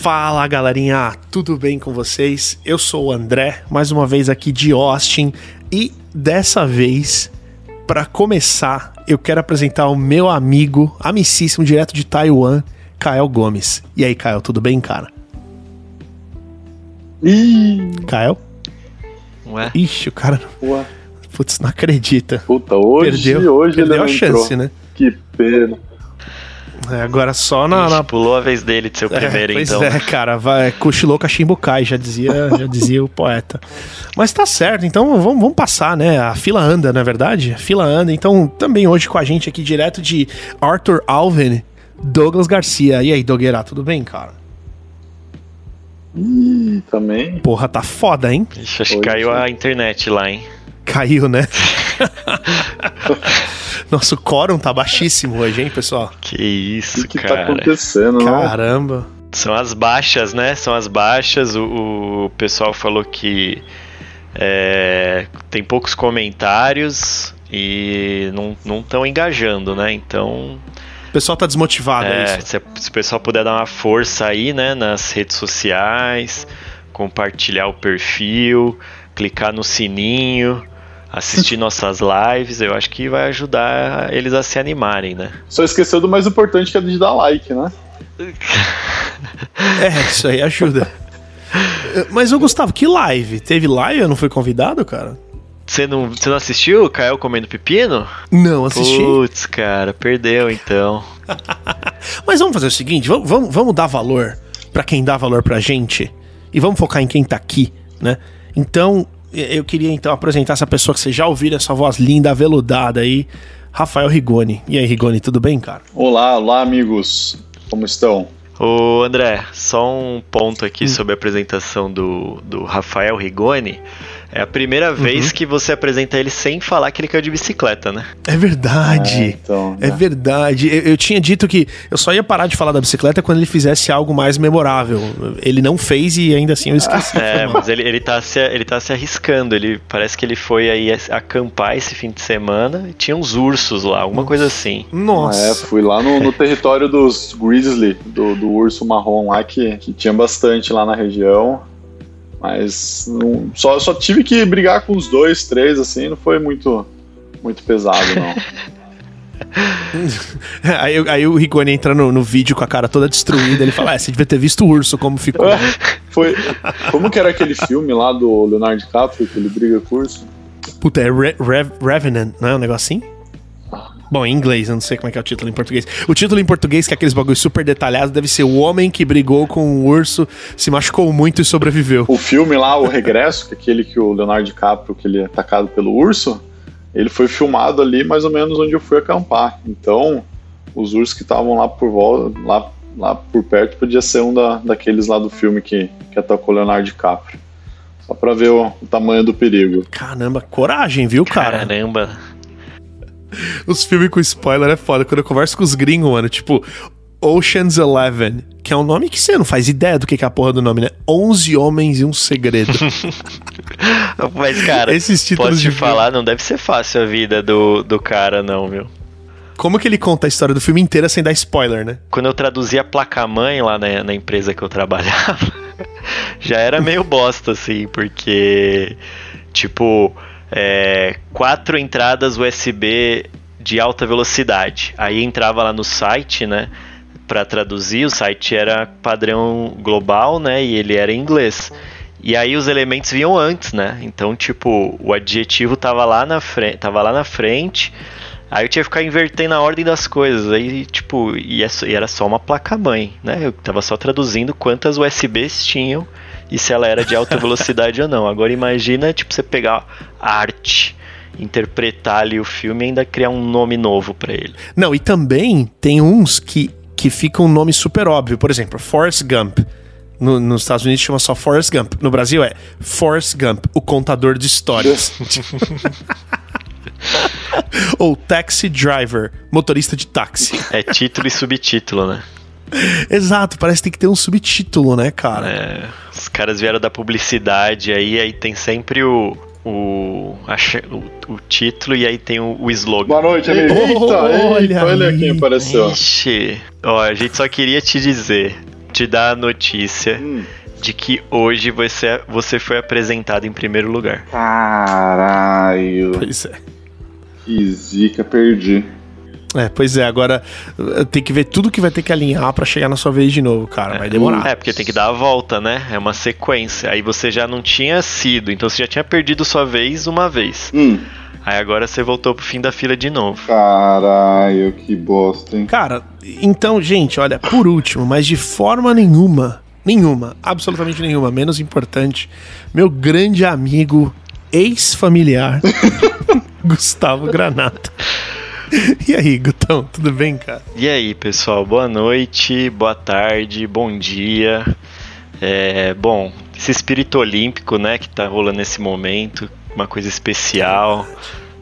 Fala galerinha, tudo bem com vocês? Eu sou o André, mais uma vez aqui de Austin e dessa vez, para começar, eu quero apresentar o meu amigo, amicíssimo, direto de Taiwan, Kael Gomes. E aí, Kael, tudo bem, cara? Ih! Kael? Ué? Ixi, o cara. Ué. Putz, não acredita. Puta, hoje, Perdeu, hoje perdeu ele a não chance, entrou. né? Que pena. É, agora só na. Na... Pulou a vez dele de ser o primeiro, é, pois então. é, cara, vai, cochilou cachimbo cai, já dizia, já dizia o poeta. Mas tá certo, então vamos, vamos passar, né? A fila anda, não é verdade? A fila anda. Então, também hoje com a gente aqui, direto de Arthur Alvin, Douglas Garcia. E aí, Dogueira, tudo bem, cara? Ih, também. Porra, tá foda, hein? Ixi, acho que caiu sim. a internet lá, hein? Caiu, né? Nosso quórum tá baixíssimo hoje, hein, pessoal? Que O isso, que, que tá cara. acontecendo, não? Caramba. São as baixas, né? São as baixas. O, o pessoal falou que é, tem poucos comentários e não estão engajando, né? Então, O pessoal tá desmotivado, é, é, isso. se, se o pessoal puder dar uma força aí, né? Nas redes sociais, compartilhar o perfil, clicar no sininho, assistir nossas lives, eu acho que vai ajudar eles a se animarem, né? Só esqueceu do mais importante que é de dar like, né? É, isso aí ajuda. Mas, ô Gustavo, que live? Teve live? Eu não fui convidado, cara? Você não, você não assistiu o Kael comendo pepino? Não, assisti. Putz, cara, perdeu então. Mas vamos fazer o seguinte, vamos, vamos, vamos dar valor pra quem dá valor pra gente e vamos focar em quem tá aqui, né? Então, eu queria então apresentar essa pessoa que vocês já ouviram, essa voz linda, aveludada aí, Rafael Rigoni. E aí, Rigoni, tudo bem, cara? Olá, olá, amigos. Como estão? Ô André, só um ponto Hum. aqui sobre a apresentação do, do Rafael Rigoni. É a primeira Uhum. vez que você apresenta ele sem falar que ele caiu de bicicleta, né? É verdade. É, então, É né? verdade. Eu, eu tinha dito que eu só ia parar de falar da bicicleta quando ele fizesse algo mais memorável. Ele não fez e ainda assim eu esqueci. É, mas ele, ele, tá se, ele tá se arriscando. Ele parece que ele foi aí acampar esse fim de semana e tinha uns ursos lá, alguma coisa assim. Nossa. É, fui lá no, no território dos Grizzly, do, do urso marrom lá, que, que tinha bastante lá na região. Mas não- só, só tive que brigar com os dois, três, assim, não foi muito, muito pesado, não. Aí, aí o Rigoni entra no, no vídeo com a cara toda destruída. Ele fala: É, você devia ter visto o urso como ficou. Foi. Como que era aquele filme lá do Leonardo DiCaprio, que ele briga com o urso? Puta, é Re Rev- Revenant, não é um negocinho? Bom, em inglês, eu não sei como é que é o título em português. O título em português, que é aqueles bagulhos super detalhados, deve ser O Homem que Brigou com o Urso, se machucou muito e sobreviveu. O filme lá, O Regresso, que é aquele que o Leonardo DiCaprio, que ele é atacado pelo urso, ele foi filmado ali mais ou menos onde eu fui acampar. Então, os ursos que estavam lá por volta, lá, lá por perto, podia ser um da, daqueles lá do filme que, que atacou o Leonardo DiCaprio. Só pra ver o, o tamanho do perigo. Caramba, coragem, viu, cara? Caramba. Os filmes com spoiler é foda. Quando eu converso com os gringos, mano, tipo, Ocean's Eleven, que é um nome que você não faz ideia do que é a porra do nome, né? 11 Homens e um Segredo. Mas, cara, Esses títulos posso te de filme. falar, não deve ser fácil a vida do, do cara, não, viu? Como que ele conta a história do filme inteira sem dar spoiler, né? quando eu traduzia placa-mãe lá na, na empresa que eu trabalhava, já era meio bosta, assim, porque, tipo, é, quatro entradas USB de alta velocidade. Aí entrava lá no site, né, pra traduzir, o site era padrão global, né, e ele era em inglês. E aí os elementos vinham antes, né? Então, tipo, o adjetivo tava lá na frente, tava lá na frente, Aí eu tinha que ficar invertendo a ordem das coisas. Aí, tipo, e, é era só uma placa-mãe, né? Eu tava só traduzindo quantas USBs tinham e se ela era de alta velocidade ou não. Agora imagina, tipo, você pegar arte, interpretar ali o filme e ainda criar um nome novo pra ele. Não, e também tem uns que, que fica um nome super óbvio. Por exemplo, Forrest Gump. No- nos Estados Unidos chama só Forrest Gump. No Brasil é Forrest Gump, o contador de histórias. Ou Taxi Driver, motorista de táxi. É título e subtítulo, né? Exato, parece que tem que ter um subtítulo, né, cara? É, os caras vieram da publicidade aí, aí tem sempre o, o, a o, o título e aí tem o, o slogan. Boa noite, amigo. Eita, Olha eita, olha aí. quem apareceu. Ixi, ó, a gente só queria te dizer. te dar a notícia Hum. de que hoje você, você foi apresentado em primeiro lugar. Caralho. Pois é. Que zica, perdi. É, pois é, agora eh, tem que ver tudo que vai ter que alinhar pra chegar na sua vez de novo, cara. Vai demorar. É, porque tem que dar a volta, né? É uma sequência. Aí você já não tinha sido, então você já tinha perdido sua vez uma vez. Hum. Aí agora você voltou pro fim da fila de novo. Caralho, que bosta, hein? Cara, então, gente, olha, por último, mas de forma nenhuma, nenhuma, absolutamente nenhuma, menos importante, meu grande amigo, ex-familiar, Gustavo Granata. E aí, Gutão, tudo bem, cara? E aí, pessoal, boa noite, boa tarde, bom dia. É, bom, esse espírito olímpico, né, que tá rolando nesse momento, uma coisa especial.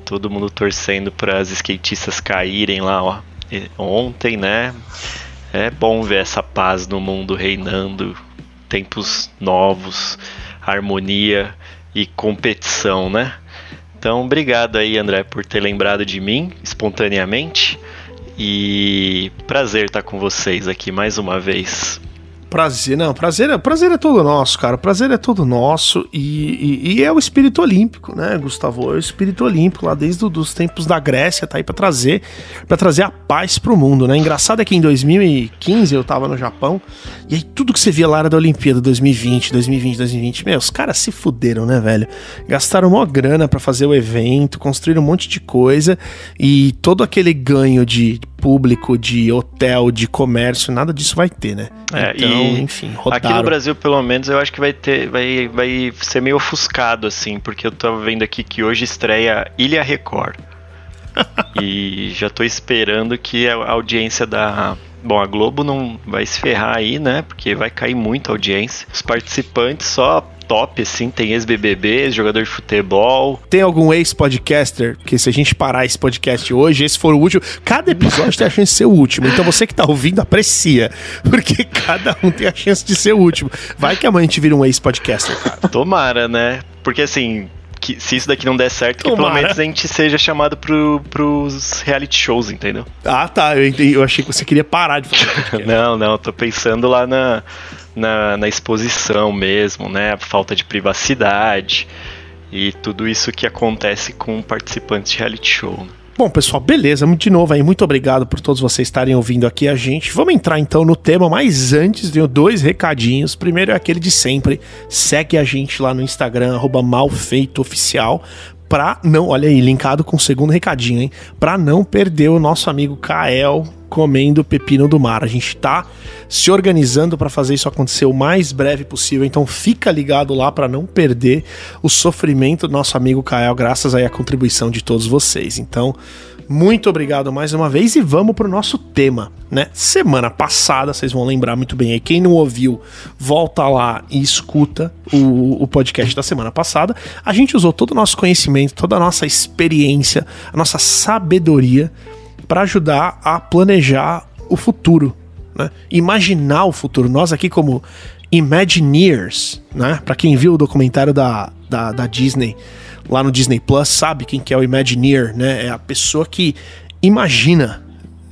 Todo mundo torcendo para as skatistas caírem lá, ó, ontem, né? É bom ver essa paz no mundo reinando, tempos novos, harmonia e competição, né? Então, obrigado aí, André, por ter lembrado de mim espontaneamente. E prazer estar com vocês aqui mais uma vez. Prazer, não, prazer, é- prazer é todo nosso, cara. Prazer é todo nosso e, e- e é o espírito olímpico, né, Gustavo? É o espírito olímpico lá desde os tempos da Grécia, tá aí pra trazer, para trazer a paz pro mundo, né? Engraçado é que em 2015 eu tava no Japão e aí tudo que você via lá era da Olimpíada 2020, 2020, 2020. Meu, os caras se fuderam, né, velho? Gastaram mó grana pra fazer o evento, construíram um monte de coisa e todo aquele ganho de público, de hotel, de comércio, nada disso vai ter, né? É, então, e enfim, Aqui no rodaram. Brasil, pelo menos, eu acho que vai ter, vai, vai ser meio ofuscado assim, porque eu tava vendo aqui que hoje estreia Ilha Record. e já tô esperando que a audiência da Bom, a Globo não vai se ferrar aí, né? Porque vai cair muita audiência. Os participantes só top, assim, tem ex-BBB, jogador de futebol. Tem algum ex-podcaster que se a gente parar esse podcast hoje, esse for o último, cada episódio tem a chance de ser o último. Então você que tá ouvindo, aprecia. Porque cada um tem a chance de ser o último. Vai que amanhã a gente vira um ex-podcaster, cara. Tomara, né? Porque assim, que, se isso daqui não der certo, que pelo Tomara. menos a gente seja chamado pro, pros reality shows, entendeu? Ah, tá. Eu, entendi, eu achei que você queria parar de fazer podcast. Não, não, tô pensando lá na, na, na exposição mesmo, né? A falta de privacidade e tudo isso que acontece com participantes de reality show. né? Bom, pessoal, beleza. De novo aí, muito obrigado por todos vocês estarem ouvindo aqui a gente. Vamos entrar então no tema, mas antes tenho dois recadinhos. Primeiro é aquele de sempre. Segue a gente lá no Instagram, malfeitooficial. Pra não, olha aí, linkado com o segundo recadinho, hein? Pra não perder o nosso amigo Kael comendo pepino do mar. A gente tá se organizando para fazer isso acontecer o mais breve possível, então fica ligado lá para não perder o sofrimento do nosso amigo Kael, graças aí à contribuição de todos vocês. Então, muito obrigado mais uma vez e vamos pro nosso tema, né? Semana passada, vocês vão lembrar muito bem aí, quem não ouviu, volta lá e escuta o, o podcast da semana passada. A gente usou todo o nosso conhecimento, toda a nossa experiência, a nossa sabedoria para ajudar a planejar o futuro, né? Imaginar o futuro. Nós aqui como Imagineers, né? Para quem viu o documentário da, da, da Disney lá no Disney Plus, sabe quem que é o Imagineer, né? É a pessoa que imagina.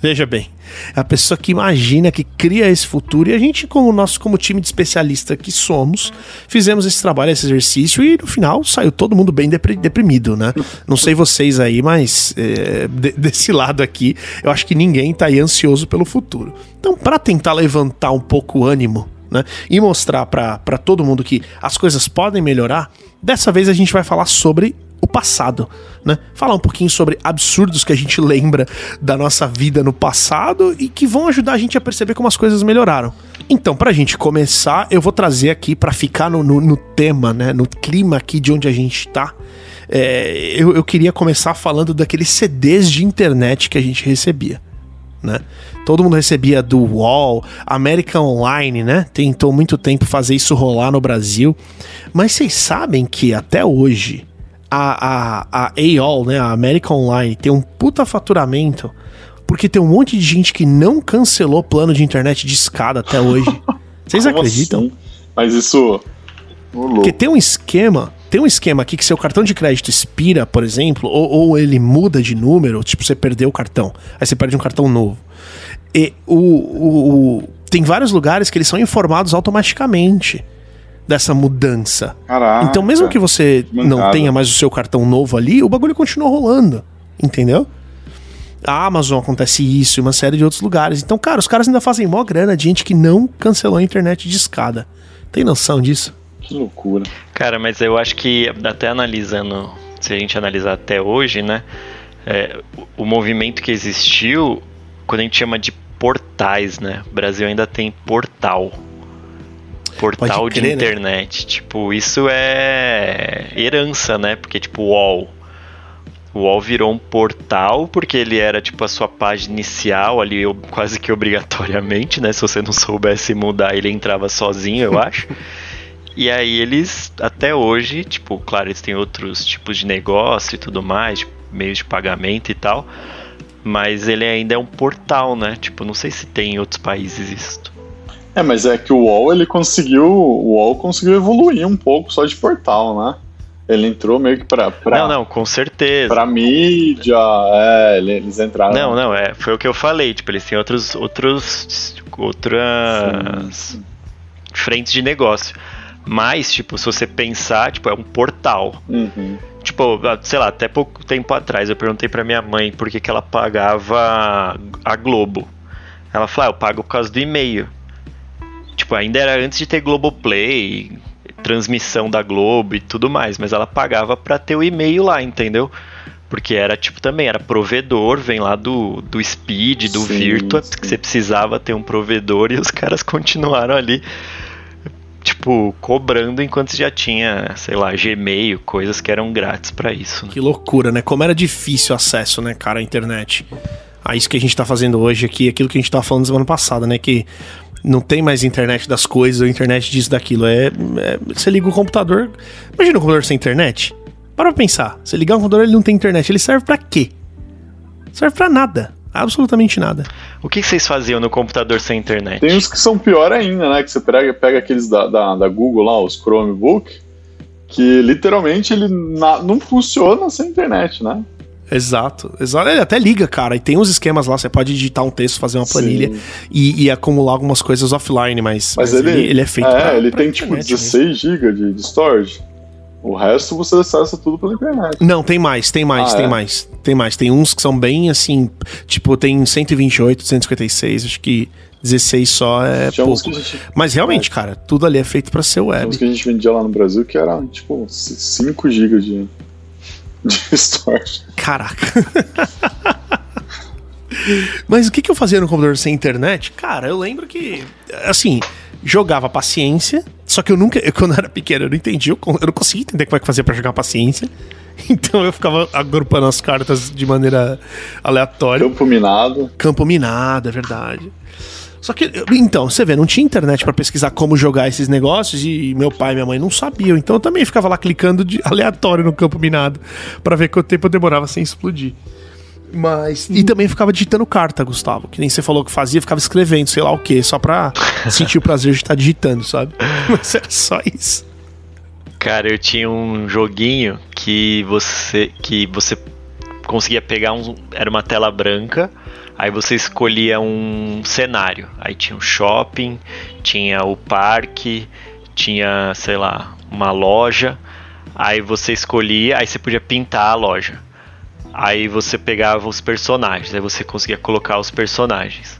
Veja bem, é a pessoa que imagina, que cria esse futuro e a gente, como nosso como time de especialista que somos, fizemos esse trabalho, esse exercício e no final saiu todo mundo bem depri- deprimido, né? Não sei vocês aí, mas é, de- desse lado aqui, eu acho que ninguém tá aí ansioso pelo futuro. Então, para tentar levantar um pouco o ânimo, né? E mostrar para todo mundo que as coisas podem melhorar, dessa vez a gente vai falar sobre o passado, né? Falar um pouquinho sobre absurdos que a gente lembra da nossa vida no passado e que vão ajudar a gente a perceber como as coisas melhoraram. Então, pra gente começar, eu vou trazer aqui pra ficar no, no, no tema, né? No clima aqui de onde a gente tá. É, eu, eu queria começar falando daqueles CDs de internet que a gente recebia né? Todo mundo recebia do UOL, América Online, né? Tentou muito tempo fazer isso rolar no Brasil. Mas vocês sabem que até hoje a, a, a AOL, né? A América Online tem um puta faturamento porque tem um monte de gente que não cancelou plano de internet de escada até hoje. Vocês acreditam? assim? Mas isso. Porque tem um esquema, tem um esquema aqui que seu cartão de crédito expira, por exemplo, ou, ou ele muda de número, tipo, você perdeu o cartão, aí você perde um cartão novo. E o, o, o- tem vários lugares que eles são informados automaticamente dessa mudança. Caraca. Então, mesmo que você não mancada. tenha mais o seu cartão novo ali, o bagulho continua rolando. Entendeu? A Amazon acontece isso e uma série de outros lugares. Então, cara, os caras ainda fazem mó grana de gente que não cancelou a internet de escada. Tem noção disso? Que loucura. Cara, mas eu acho que até analisando, se a gente analisar até hoje, né? é, o, movimento que existiu, quando a gente chama de portais, né? O Brasil ainda tem portal. Portal Pode de crer, né? internet. Tipo, isso é herança, né? Porque, tipo, o UOL. O UOL virou um portal porque ele era, tipo, a sua página inicial ali, quase que obrigatoriamente, né? Se você não soubesse mudar, ele entrava sozinho, eu acho. E aí eles, até hoje, tipo, claro, eles têm outros tipos de negócio e tudo mais, tipo, meios de pagamento e tal. Mas ele ainda é um portal, né? Tipo, não sei se tem em outros países isso. É, mas é que o UOL ele conseguiu. O UOL conseguiu evoluir um pouco só de portal, né? Ele entrou meio que pra. pra Não, não, com certeza. Pra mídia, é, ele- eles entraram. Não, não, é, foi o que eu falei, tipo, eles têm outros outros outras frentes de negócio. Mas, tipo, se você pensar, tipo, é um portal. Uhum. Tipo, sei lá, até pouco tempo atrás eu perguntei pra minha mãe por que, que ela pagava a Globo. Ela falou, ah, eu pago por causa do e-mail. Tipo, ainda era antes de ter Globoplay, transmissão da Globo e tudo mais, mas ela pagava pra ter o e-mail lá, entendeu? Porque era tipo também, era provedor, vem lá do, do Speed, do Sim, Virtua, sim. que você precisava ter um provedor e os caras continuaram ali, tipo, cobrando enquanto já tinha, sei lá, Gmail, coisas que eram grátis pra isso. né? Que loucura, né? Como era difícil o acesso, né, cara, à internet. A isso que a gente tá fazendo hoje aqui, aquilo que a gente tava falando semana passada, né? Que não tem mais internet das coisas, ou internet disso, daquilo. É, é- Você liga o computador. Imagina um computador sem internet. Para pra pensar. Você ligar um computador, ele não tem internet. Ele serve pra quê? Serve pra nada. Absolutamente nada. O que vocês faziam no computador sem internet? Tem uns que são pior ainda, né? Que você pega, pega aqueles da, da, da Google lá, os Chromebook, que literalmente ele na- não funciona sem internet, né? Exato, exato. Ele até liga, cara. E tem uns esquemas lá, você pode digitar um texto, fazer uma planilha e, e acumular algumas coisas offline, mas, Mas, mas ele, ele, é feito É, pra- ele pra tem tipo internet mesmo. 16 GB de, de storage. O resto você acessa tudo pela internet. Não, tem mais, tem mais, Ah, tem é? mais. Tem mais. Tem uns que são bem assim, tipo, tem 128, 156, acho que 16 só é Tinha pouco. gente, Mas realmente, cara, tudo ali é feito pra ser tinha web. que a gente vendia lá no Brasil que era tipo 5 GB de, de storage. Caraca. Mas o que, que eu fazia no computador sem internet? Cara, eu lembro que, assim, jogava paciência, só que eu nunca, eu, quando eu era pequeno, eu não entendi, eu, eu não conseguia entender como é que fazia pra jogar paciência. Então eu ficava agrupando as cartas de maneira aleatória. Campo minado. Campo minado, é verdade. Só que, então, você vê, não tinha internet pra pesquisar como jogar esses negócios e meu pai e minha mãe não sabiam. Então eu também ficava lá clicando de aleatório no campo minado pra ver quanto tempo eu demorava sem explodir. Mas. E também ficava digitando carta, Gustavo. Que nem você falou que fazia, ficava escrevendo, sei lá o quê, só pra sentir o prazer de estar digitando, sabe? Mas era só isso. Cara, eu tinha um joguinho que você que você conseguia pegar um era uma tela branca, aí você escolhia um cenário. Aí tinha um shopping, tinha o parque, tinha, sei lá, uma loja. Aí você escolhia, aí você podia pintar a loja. Aí você pegava os personagens, aí você conseguia colocar os personagens.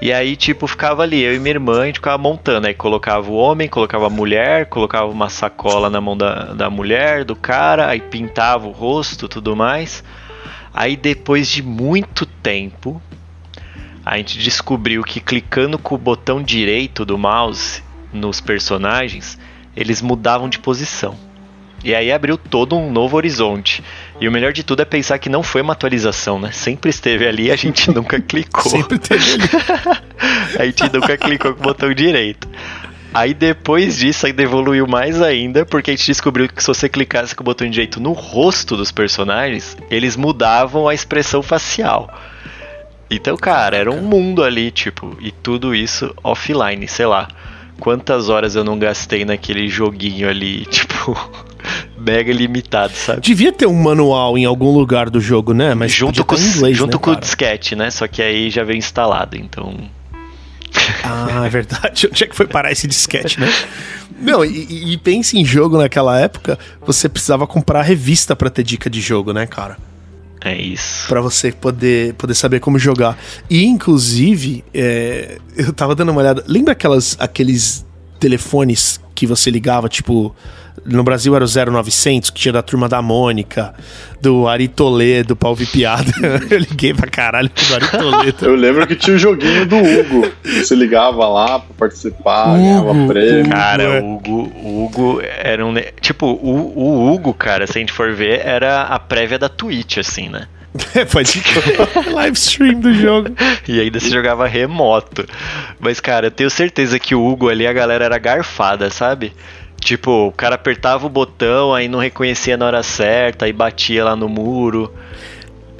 E aí, tipo, ficava ali, eu e minha irmã, a gente ficava montando. Aí colocava o homem, colocava a mulher, colocava uma sacola na mão da, da mulher, do cara, aí pintava o rosto tudo mais. Aí depois de muito tempo, a gente descobriu que clicando com o botão direito do mouse nos personagens, eles mudavam de posição. E aí abriu todo um novo horizonte. E o melhor de tudo é pensar que não foi uma atualização, né? Sempre esteve ali e a gente nunca clicou. Sempre ali. a gente nunca clicou com o botão direito. Aí depois disso ainda evoluiu mais ainda, porque a gente descobriu que se você clicasse com o botão direito no rosto dos personagens, eles mudavam a expressão facial. Então, cara, era um mundo ali, tipo, e tudo isso offline, sei lá. Quantas horas eu não gastei naquele joguinho ali, tipo, mega limitado, sabe? Devia ter um manual em algum lugar do jogo, né? Mas junto com, inglês, junto né, com o disquete, né? Só que aí já veio instalado, então. Ah, é verdade. Onde é que foi parar esse disquete, né? Não, e, e pense em jogo naquela época, você precisava comprar revista para ter dica de jogo, né, cara? É isso. Para você poder, poder saber como jogar. E, inclusive, é, eu tava dando uma olhada. Lembra aquelas, aqueles telefones que você ligava, tipo, no Brasil era o 0900, que tinha da turma da Mônica, do Ari Toledo pra ouvir piada. Eu liguei pra caralho do Ari Toledo. Eu lembro que tinha o joguinho do Hugo. Você ligava lá pra participar, ganhava prêmio. Cara, é. o Hugo, o Hugo era um. Tipo, o, o Hugo, cara, se a gente for ver, era a prévia da Twitch, assim, né? É, pode live stream do jogo. E ainda se jogava remoto. Mas, cara, eu tenho certeza que o Hugo ali, a galera era garfada, sabe? Tipo, o cara apertava o botão, aí não reconhecia na hora certa, aí batia lá no muro.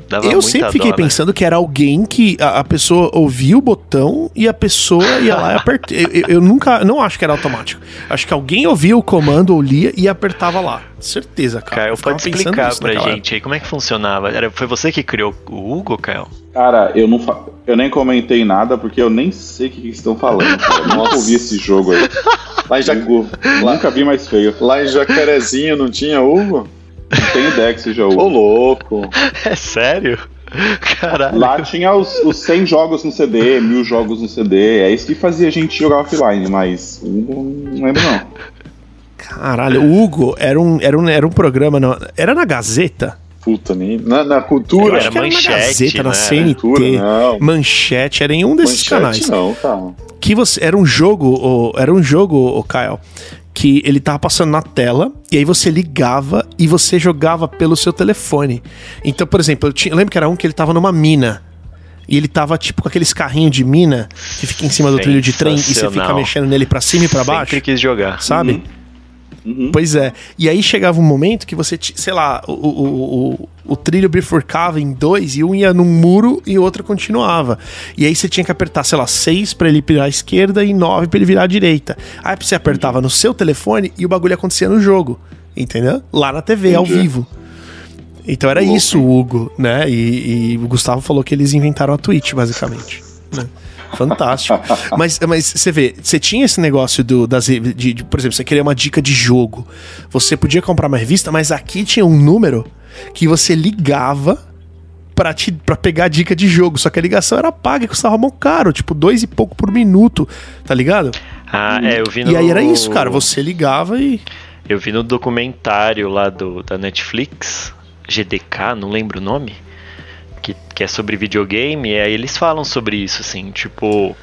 Dava Eu muita sempre fiquei dó, né? pensando que era alguém que a, a pessoa ouvia o botão e a pessoa ia lá e apertava. Eu, eu- nunca, não acho que era automático. Acho que alguém ouvia o comando ou lia e apertava lá. Certeza, cara. Caio, pode pensando explicar pra gente aí como é que funcionava? Era, foi você que criou o Hugo, Caio? Cara, eu não fa... eu nem comentei nada porque eu nem sei o que, que estão falando. Cara. Eu nunca Nossa. ouvi esse jogo aí. Lá em, Ja- Hugo, nunca vi mais feio. lá em Jacarezinho não tinha Hugo? Não tenho ideia que seja Ô, Hugo. louco. É sério? Caralho. Lá tinha os, os 100 jogos no CD, mil jogos no CD. É isso que fazia a gente jogar offline, mas Hugo não lembro não. Caralho, o Hugo era um, era um, era um programa. na- era na Gazeta? Puta, nem. Na, na Eu cultura. acho que era na Manchete, Gazeta, na né? CNT. Cultura, não. Manchete, era em um desses Manchete canais. não, cara. que você era um jogo, o- era um jogo, o Kyle, que ele tava passando na tela e aí você ligava e você jogava pelo seu telefone. Então, por exemplo, eu, tinha, eu lembro que era um que ele tava numa mina. E ele tava tipo com aqueles carrinhos de mina que fica em cima do trilho de trem e você fica mexendo nele pra cima e pra baixo, Sempre quis jogar. sabe? Uhum. Pois é. E aí chegava um momento que você, sei lá, o, o, o, o trilho bifurcava em dois e um ia num muro e o outro continuava. E aí você tinha que apertar, sei lá, seis pra ele virar à esquerda e nove pra ele virar à direita. Aí você apertava no seu telefone e o bagulho acontecia no jogo. Entendeu? Lá na TV, ao Entendi. vivo. Então era Louco, isso, Hugo, né? E, e o Gustavo falou que eles inventaram a Twitch, basicamente. né? Fantástico. mas, mas você vê, você tinha esse negócio do, das, de, de- por exemplo, você queria uma dica de jogo. Você podia comprar uma revista, mas aqui tinha um número que você ligava pra, te, pra pegar a dica de jogo. Só que a ligação era paga e custava mó caro, tipo, dois e pouco por minuto, tá ligado? Ah, é, eu vi no... E aí era isso, cara. Você ligava e. Eu vi no documentário lá do, da Netflix, GDK, não lembro o nome, que, que é sobre videogame, e aí eles falam sobre isso, assim, tipo,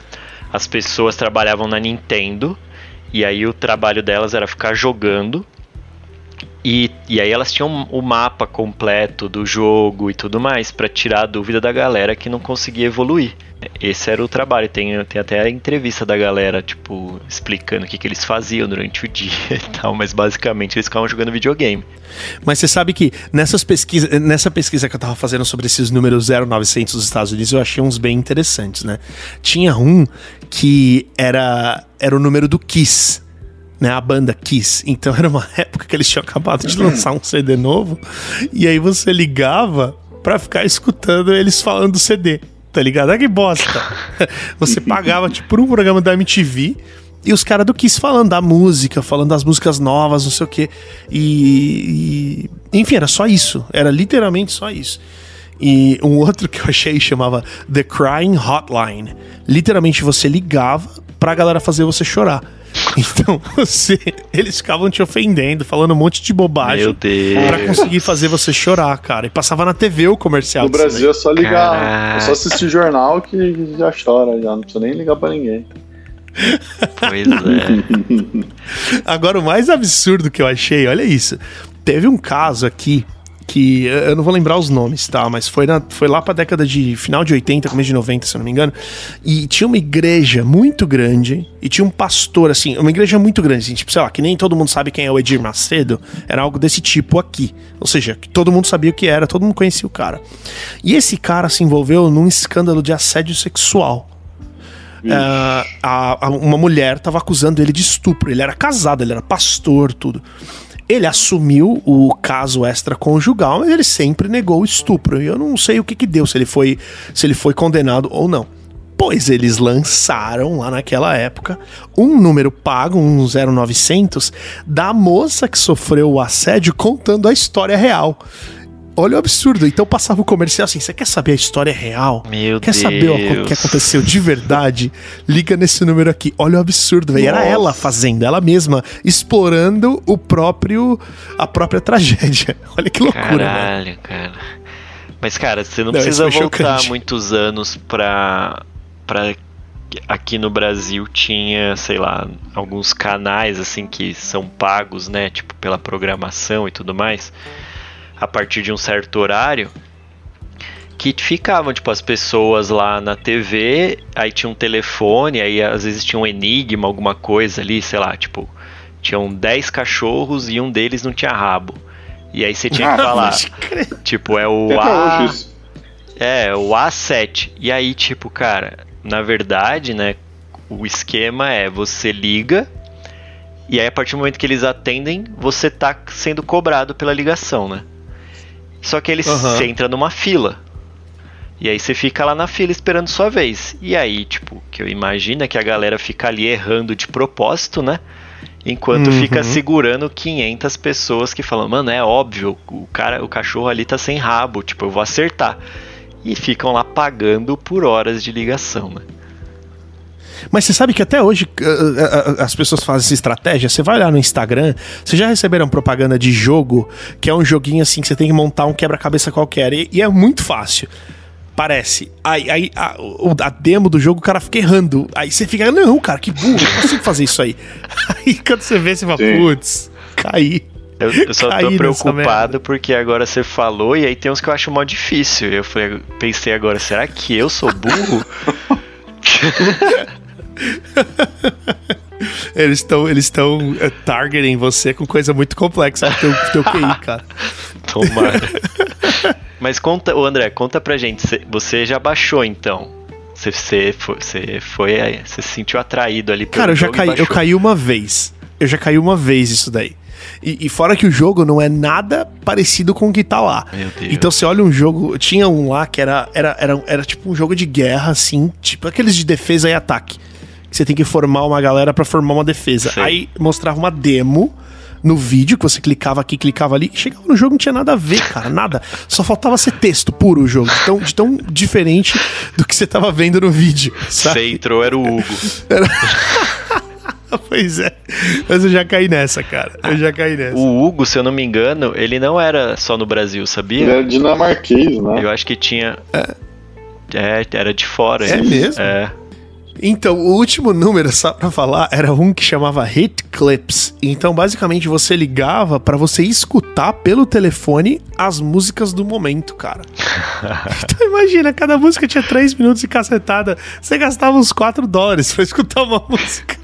as pessoas trabalhavam na Nintendo, e aí o trabalho delas era ficar jogando, e, e aí elas tinham o mapa completo do jogo e tudo mais, pra tirar a dúvida da galera que não conseguia evoluir. Esse era o trabalho, tem, tem até a entrevista da galera, tipo, explicando o que, que eles faziam durante o dia e tal, mas basicamente eles ficavam jogando videogame. Mas você sabe que nessas pesquisas, nessa pesquisa que eu tava fazendo sobre esses números 0900 dos Estados Unidos, eu achei uns bem interessantes, né? Tinha um que era, era o número do Kiss, né? A banda Kiss. Então era uma época que eles tinham acabado de lançar um CD novo, e aí você ligava pra ficar escutando eles falando do CD, tá ligado? Ah, que bosta! Você pagava, tipo, por um programa da MTV, e os caras do Kiss falando da música, falando das músicas novas, não sei o quê. E, e- Enfim, era só isso. Era literalmente só isso. E um outro que eu achei chamava The Crying Hotline. Literalmente você ligava pra galera fazer você chorar. Então você. Eles ficavam te ofendendo, falando um monte de bobagem Meu Deus. pra conseguir fazer você chorar, cara. E passava na TV o comercial. No Brasil é só ligar, Caraca. é só assistir jornal que já chora, já não precisa nem ligar pra ninguém. Pois é. Agora, o mais absurdo que eu achei, olha isso. Teve um caso aqui que eu não vou lembrar os nomes, tá? Mas foi, na, foi lá pra década de final de 80, começo de 90, se eu não me engano. E tinha uma igreja muito grande e tinha um pastor, assim, uma igreja muito grande, assim, tipo, sei lá, que nem todo mundo sabe quem é o Edir Macedo. Era algo desse tipo aqui. Ou seja, que todo mundo sabia o que era, todo mundo conhecia o cara. E esse cara se envolveu num escândalo de assédio sexual. Ah, a- a- uma mulher estava acusando ele de estupro. Ele era casado, ele era pastor, tudo. Ele assumiu o caso extraconjugal, mas ele sempre negou o estupro. E eu não sei o que que deu, se ele foi, se ele foi condenado ou não. depois eles lançaram, lá naquela época, um número pago, um 0900, da moça que sofreu o assédio contando a história real. Olha o absurdo. Então passava o comercial assim: você quer saber a história real? Meu quer Deus. saber o que aconteceu de verdade? Liga nesse número aqui. Olha o absurdo, velho. Era ela fazendo, ela mesma, explorando o próprio. a própria tragédia. Olha que loucura, velho. Caralho, cara. Mas, cara, você não, Não, precisa voltar muitos anos pra, pra. Aqui no Brasil tinha, sei lá, alguns canais assim que são pagos, né? Tipo, pela programação e tudo mais. A partir de um certo horário. Que ficavam, tipo, as pessoas lá na TV, aí tinha um telefone, aí às vezes tinha um enigma, alguma coisa ali, sei lá, tipo, tinham 10 cachorros e um deles não tinha rabo. E aí você tinha que Ah, falar, tipo, é o A. É, o A7. E aí, tipo, cara, na verdade, né, o esquema é você liga e aí a partir do momento que eles atendem, você tá sendo cobrado pela ligação, né? Só que Aham. você entra numa fila. E aí você fica lá na fila esperando sua vez. E aí, tipo, que eu imagino é que a galera fica ali errando de propósito, né? Enquanto Uhum. fica segurando 500 pessoas que falam, mano, é óbvio, o cara, o cachorro ali tá sem rabo, tipo, eu vou acertar. E ficam lá pagando por horas de ligação, né? Mas você sabe que até hoje uh, uh, as pessoas fazem essa estratégia. Você vai lá no Instagram, vocês já receberam propaganda de jogo, que é um joguinho assim que você tem que montar um quebra-cabeça qualquer. E, e é muito fácil. Parece. Aí, aí a, a demo do jogo o cara fica errando. Aí você fica, não, cara, que burro, eu consigo fazer isso aí. Aí quando você vê, você fala, putz, caí. Eu, eu só Caí tô preocupado porque agora você falou e aí tem uns que eu acho mó difícil. Eu falei, pensei agora, será que eu sou burro? Eles estão eles estão eh, targeting você com coisa muito complexa pro teu, teu QI, cara. Tomara. Mas conta, ô André, conta pra gente, cê- você já baixou então? Você, você foi, você foi, você se sentiu atraído ali pelo Cara, eu já caí, eu caí uma vez. Eu já caí uma vez isso daí. E, e fora que o jogo não é nada parecido com o que tá lá. Então você olha um jogo. Tinha um lá que era, era, era, era tipo um jogo de guerra, assim, tipo aqueles de defesa e ataque. Que você tem que formar uma galera pra formar uma defesa. Sei. Aí mostrava uma demo no vídeo, que você clicava aqui, clicava ali, e chegava no jogo não tinha nada a ver, cara, nada. Só faltava ser texto puro o jogo, de tão, de tão diferente do que você tava vendo no vídeo, sabe? Você entrou, era o Hugo. Pois é. Mas eu já caí nessa, cara. Eu já caí nessa. O Hugo, se eu não me engano, ele não era só no Brasil, Ele sabia? é dinamarquês, né? Eu acho que tinha. É, era de fora. É ele. mesmo? É. Então, o último número, só pra falar, era um que chamava Hit Clips. Então, basicamente, você ligava pra você escutar pelo telefone as músicas do momento, cara. então, imagina, cada música tinha 3 minutos de cacetada. Você gastava uns 4 dólares pra escutar uma música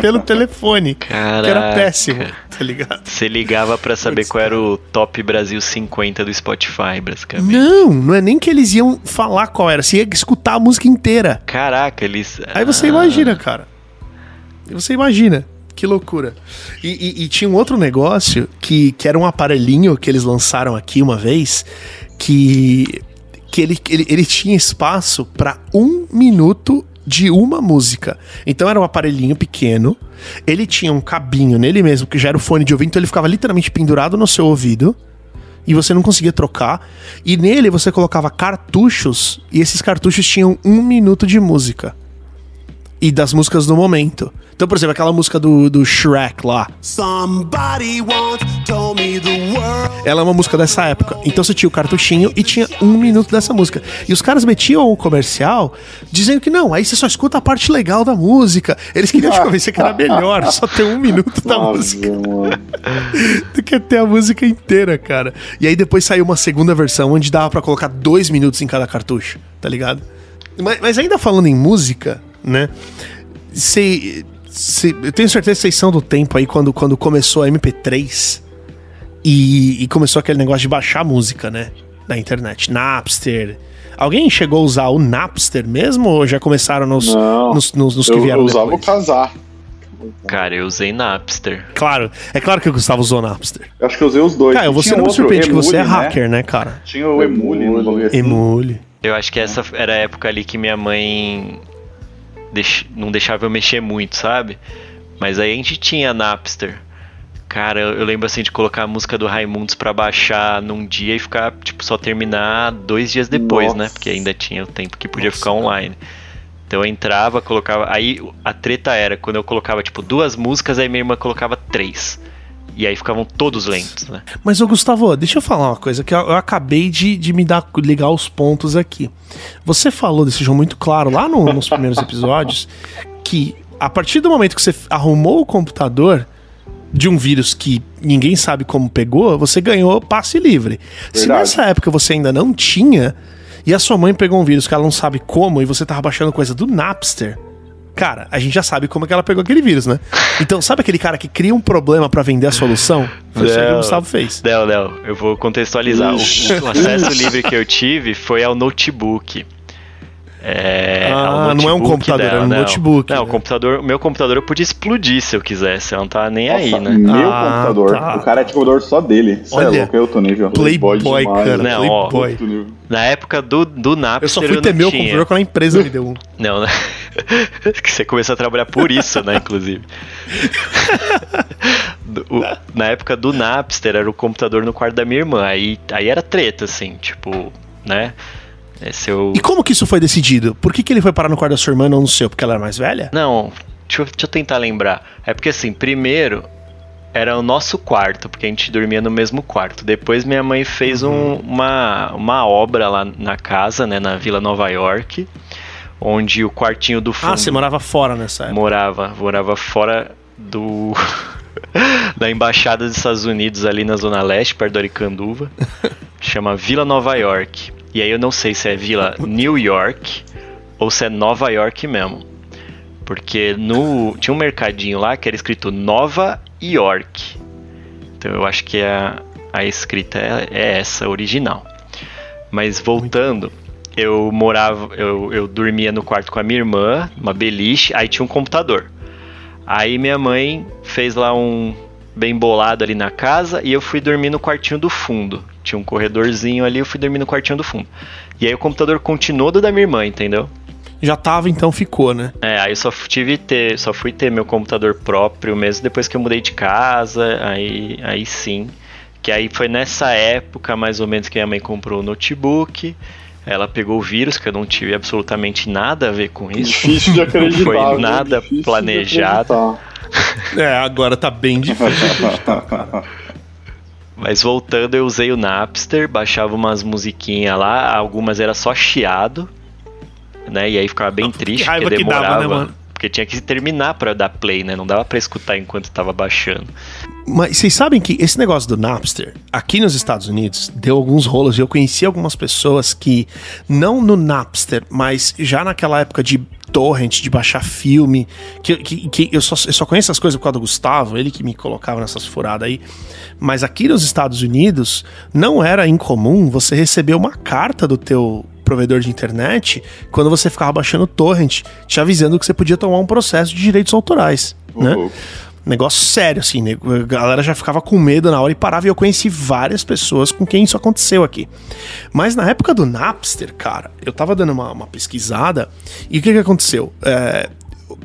pelo telefone. Que era Caraca. péssimo, tá ligado? Você ligava pra saber qual era o top Brasil 50 do Spotify, basicamente. Não, não é nem que eles iam falar qual era, você ia escutar a música inteira. Caraca, eles. Aí você Ah, imagina, cara. Você imagina. Que loucura. E, e- e tinha um outro negócio que, que era um aparelhinho que eles lançaram aqui uma vez que, que ele, ele, ele tinha espaço para um minuto de uma música. Então era um aparelhinho pequeno, ele tinha um cabinho nele mesmo, que já era o fone de ouvido, então ele ficava literalmente pendurado no seu ouvido e você não conseguia trocar. E nele você colocava cartuchos e esses cartuchos tinham um minuto de música e das músicas do momento. Então, por exemplo, aquela música do, do Shrek lá. Somebody Ela é uma música dessa época. Então você tinha o cartuchinho e tinha um minuto dessa música. E os caras metiam o comercial dizendo que não, aí você só escuta a parte legal da música. Eles queriam te convencer que era melhor só ter um minuto da Nossa, música do que ter a música inteira, cara. E aí depois saiu uma segunda versão onde dava pra colocar dois minutos em cada cartucho, tá ligado? Mas, mas ainda falando em música, né? Cê, cê- eu tenho certeza que vocês são do tempo aí quando, quando começou a MP3 e, e começou aquele negócio de baixar música, né? Na internet. Napster. Alguém chegou a usar o Napster mesmo ou já começaram nos, Não. nos, nos- nos que Eu, vieram eu usava o depois? casar. Cara, eu usei Napster. Claro, é claro que o Gustavo usou Napster. Eu acho que eu usei os dois. Cara, E você não me outro, surpreende que você é Emule, né? hacker, né, cara? Tinha o Emule, assim. Emule. Eu acho que essa era a época ali que minha mãe deix- não deixava eu mexer muito, sabe? Mas aí a gente tinha Napster. Cara, eu, lembro assim de colocar a música do Raimundos pra baixar num dia e ficar, tipo, só terminar dois dias depois, né? Nossa. Porque ainda tinha o tempo que podia Nossa, ficar online. Então eu entrava, colocava. Aí a treta era quando eu colocava, tipo, duas músicas, aí minha irmã colocava três. E aí ficavam todos lentos, né? Mas, ô Gustavo, deixa eu falar uma coisa que eu, eu acabei de, de me dar, ligar os pontos aqui. Você falou desse jogo muito claro lá no- nos primeiros episódios que a partir do momento que você arrumou o computador de um vírus que ninguém sabe como pegou, você ganhou passe livre. Se Verdade. nessa época você ainda não tinha e a sua mãe pegou um vírus que ela não sabe como e você tava baixando coisa do Napster, cara, a gente já sabe como é que ela pegou aquele vírus, né? Então, sabe aquele cara que cria um problema pra vender a solução? Foi isso que o Não. Gustavo fez. Léo, Léo, eu vou contextualizar. O, o acesso livre que eu tive foi ao notebook. É, Ah, ao não é um computador, dela, é um não. notebook, Não, né? o computador, meu computador eu podia explodir se eu quisesse, ela não tava nem aí, Nossa, né? Meu Ah, computador. tá. O cara é de computador só dele. É Olha, louco, é outro nível. Playboy, demais, cara. né? Não, ó. Playboy. Outro nível. Na época do, do Napster Eu só fui não ter meu tinha. computador quando a empresa me deu um. Não, né? que você começou a trabalhar por isso, né, inclusive. O- na época do Napster era o computador no quarto da minha irmã. Aí, aí era treta, assim, tipo, né? Eu... E como que isso foi decidido? Por que, que ele foi parar no quarto da sua irmã e não no seu? Porque ela era mais velha? Não, deixa eu, deixa eu tentar lembrar. É porque assim, primeiro era o nosso quarto, porque a gente dormia no mesmo quarto. Depois minha mãe fez um- uma, uma obra lá na casa, né, na Vila Nova York, onde o quartinho do fundo Ah, você morava fora nessa época. morava, morava fora do da embaixada dos Estados Unidos ali na zona leste, perto do Aricanduva. Chama Vila Nova York. E aí eu não sei se é Vila New York ou se é Nova York mesmo. Porque no tinha um mercadinho lá que era escrito Nova York. Então eu acho que a, a escrita é, é essa, original. Mas voltando, eu morava, eu, eu dormia no quarto com a minha irmã, uma beliche, aí tinha um computador. Aí minha mãe fez lá um bem bolado ali na casa e eu fui dormir no quartinho do fundo. Tinha um corredorzinho ali, eu fui dormir no quartinho do fundo. E aí o computador continuou do da minha irmã, entendeu? Já tava, então ficou, né? É, aí eu só tive ter, só fui ter meu computador próprio mesmo depois que eu mudei de casa, aí, aí sim. Que aí foi nessa época, mais ou menos, que minha mãe comprou o notebook. Ela pegou o vírus, que eu não tive absolutamente nada a ver com isso. Difícil de acreditar. Foi viu? nada de planejado. É, agora tá bem difícil. Mas voltando, eu usei o Napster, baixava umas musiquinhas lá, algumas era só chiado, né? E aí ficava bem triste, raiva porque que dava, demorava. né, mano? Porque tinha que terminar pra dar play, né? Não dava pra escutar enquanto tava baixando. Mas vocês sabem que esse negócio do Napster, aqui nos Estados Unidos, deu alguns rolos. E eu conheci algumas pessoas que, não no Napster, mas já naquela época de torrent, de baixar filme, que, que, que eu, só, eu só conheço essas coisas por causa do Gustavo, ele que me colocava nessas furadas aí. Mas aqui nos Estados Unidos, não era incomum você receber uma carta do teu provedor de internet quando você ficava baixando torrent, te avisando que você podia tomar um processo de direitos autorais, né? Negócio sério, assim, né? A galera já ficava com medo na hora e parava. E eu conheci várias pessoas com quem isso aconteceu aqui. Mas na época do Napster, cara, eu tava dando uma, uma pesquisada e o que que aconteceu? É,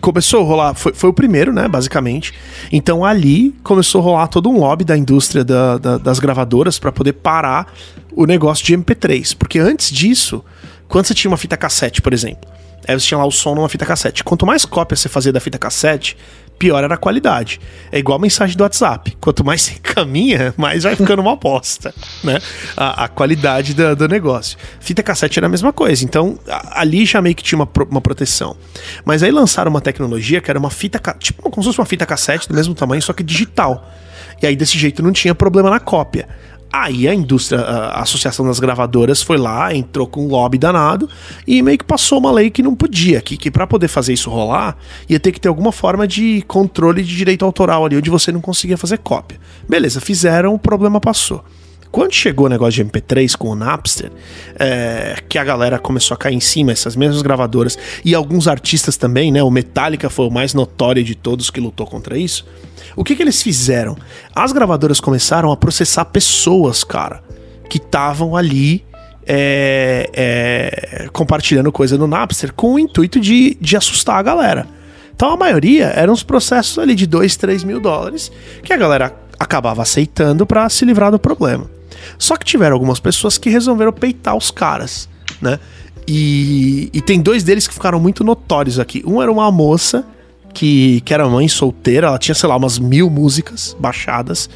começou a rolar, foi, foi o primeiro, né, basicamente. Então ali começou a rolar todo um lobby da indústria da- da- das gravadoras para poder parar o negócio de MP3. Porque antes disso, quando você tinha uma fita cassete, por exemplo, aí você tinha lá o som numa fita cassete. Quanto mais cópia você fazia da fita cassete, pior era a qualidade. É igual a mensagem do WhatsApp. Quanto mais você caminha, mais vai ficando uma bosta, né? A, a qualidade da- do, negócio. Fita cassete era a mesma coisa. Então, a- ali já meio que tinha uma, uma proteção. Mas aí lançaram uma tecnologia que era uma fita, tipo como se fosse uma fita cassete do mesmo tamanho, só que digital. E aí desse jeito não tinha problema na cópia. Aí a indústria, a Associação das Gravadoras foi lá, entrou com um lobby danado e meio que passou uma lei que não podia, que, que para poder fazer isso rolar, ia ter que ter alguma forma de controle de direito autoral ali, onde você não conseguia fazer cópia. Beleza, fizeram, o problema passou. Quando chegou o negócio de MP3 com o Napster, é, que a galera começou a cair em cima, essas mesmas gravadoras, e alguns artistas também, né? O Metallica foi o mais notório de todos que lutou contra isso. O que, que eles fizeram? As gravadoras começaram a processar pessoas, cara, que estavam ali é, é, compartilhando coisa no Napster com o intuito de, de assustar a galera. Então a maioria eram os processos ali de 2, 3 mil dólares que a galera acabava aceitando para se livrar do problema. Só que tiveram algumas pessoas que resolveram peitar os caras, né? E, e tem dois deles que ficaram muito notórios aqui. Um era uma moça que, que era mãe solteira, ela tinha, sei lá, umas mil músicas baixadas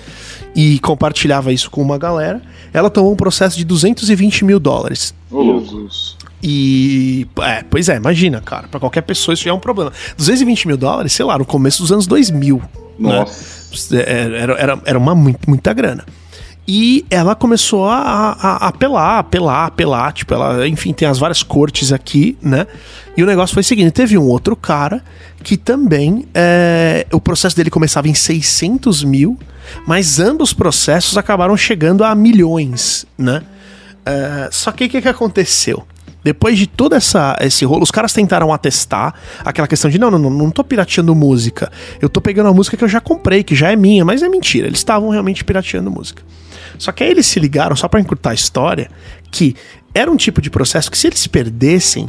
e compartilhava isso com uma galera. Ela tomou um processo de 220 mil dólares. Louco. Jesus. E. É, pois é, imagina, cara. Pra qualquer pessoa isso já é um problema. 220 mil dólares, sei lá, no começo dos anos 2000. Nossa. Né? Era, era, era uma muita grana. E ela começou a, a, a apelar, apelar, apelar. Tipo, ela, enfim, tem as várias cortes aqui, né? E o negócio foi o seguinte: teve um outro cara que também. é, o processo dele começava em 600 mil, mas ambos os processos acabaram chegando a milhões, né? É, só que o que, que aconteceu? Depois de todo essa, esse rolo, os caras tentaram atestar aquela questão de não, não, não, não tô pirateando música. Eu tô pegando a música que eu já comprei, que já é minha, mas é mentira. Eles estavam realmente pirateando música. Só que aí eles se ligaram, só pra encurtar a história, que era um tipo de processo que se eles perdessem,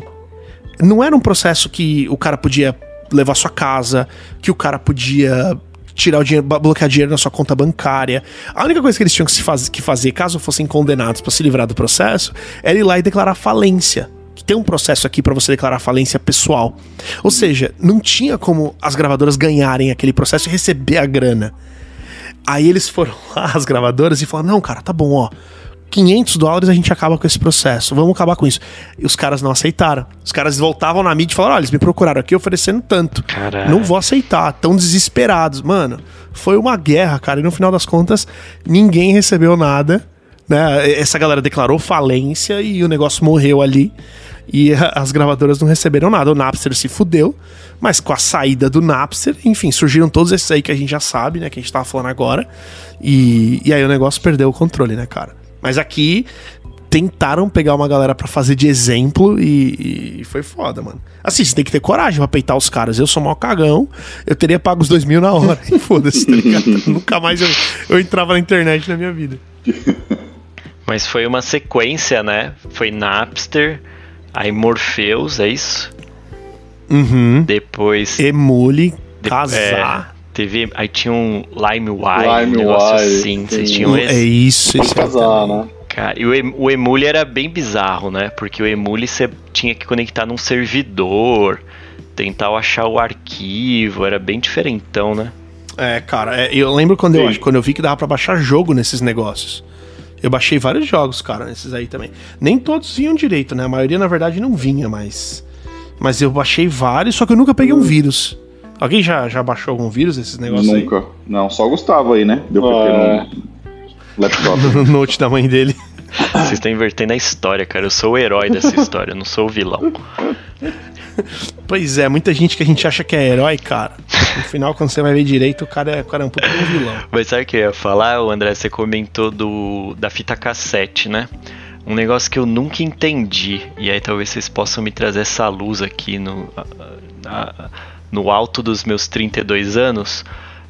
não era um processo que o cara podia levar sua casa, que o cara podia tirar o dinheiro, bloquear dinheiro na sua conta bancária. A única coisa que eles tinham que, faz- que fazer, caso fossem condenados pra se livrar do processo, era ir lá e declarar falência. Que tem um processo aqui pra você declarar falência pessoal. Ou seja, não tinha como as gravadoras ganharem aquele processo e receber a grana. Aí eles foram lá, as gravadoras, e falaram: não, cara, tá bom, ó. 500 dólares a gente acaba com esse processo, vamos acabar com isso. E os caras não aceitaram. Os caras voltavam na mídia e falaram: olha, eles me procuraram aqui oferecendo tanto. Caralho. Não vou aceitar, tão desesperados. Mano, foi uma guerra, cara. E no final das contas, ninguém recebeu nada. Né? Essa galera declarou falência e o negócio morreu ali. E as gravadoras não receberam nada. O Napster se fudeu, mas com a saída do Napster, enfim, surgiram todos esses aí que a gente já sabe, né? Que a gente tava falando agora. E, e aí o negócio perdeu o controle, né, cara? Mas aqui tentaram pegar uma galera pra fazer de exemplo e, e foi foda, mano. Assim, você tem que ter coragem pra peitar os caras. Eu sou mó cagão, eu teria pago os dois mil na hora. Foda-se, tá ligado? Nunca mais eu, eu entrava na internet na minha vida. Mas foi uma sequência, né? Foi Napster, aí Morpheus, é isso? Uhum. Depois. Emule, de- casar. é, teve, aí tinha um LimeWire, um LimeWire, negócio assim. tem- Vocês tinham é esse? isso, esse Casar, também. né? Cara, e o, em- o Emule era bem bizarro, né? Porque o Emule você tinha que conectar num servidor, tentar achar o arquivo, era bem diferentão, né? É, cara, é, eu lembro quando eu, quando eu vi que dava pra baixar jogo nesses negócios. Eu baixei vários jogos, cara, nesses aí também. Nem todos vinham direito, né? A maioria, na verdade, não vinha, mas. Mas eu baixei vários, só que eu nunca peguei um vírus. Alguém já, já baixou algum vírus nesses negócios Nunca. Não, só o Gustavo aí, né? Deu pra ter É. no laptop. aí? No note da mãe dele. Vocês estão invertendo a história, cara. Eu sou o herói dessa história, eu não sou o vilão. Pois é, muita gente que a gente acha que é herói, cara. No final, quando você vai ver direito, o cara é, cara é um de um vilão. Mas sabe o que eu ia falar, o André? Você comentou do, da fita cassete, né? Um negócio que eu nunca entendi. E aí talvez vocês possam me trazer essa luz aqui no, a- no alto dos meus 32 anos.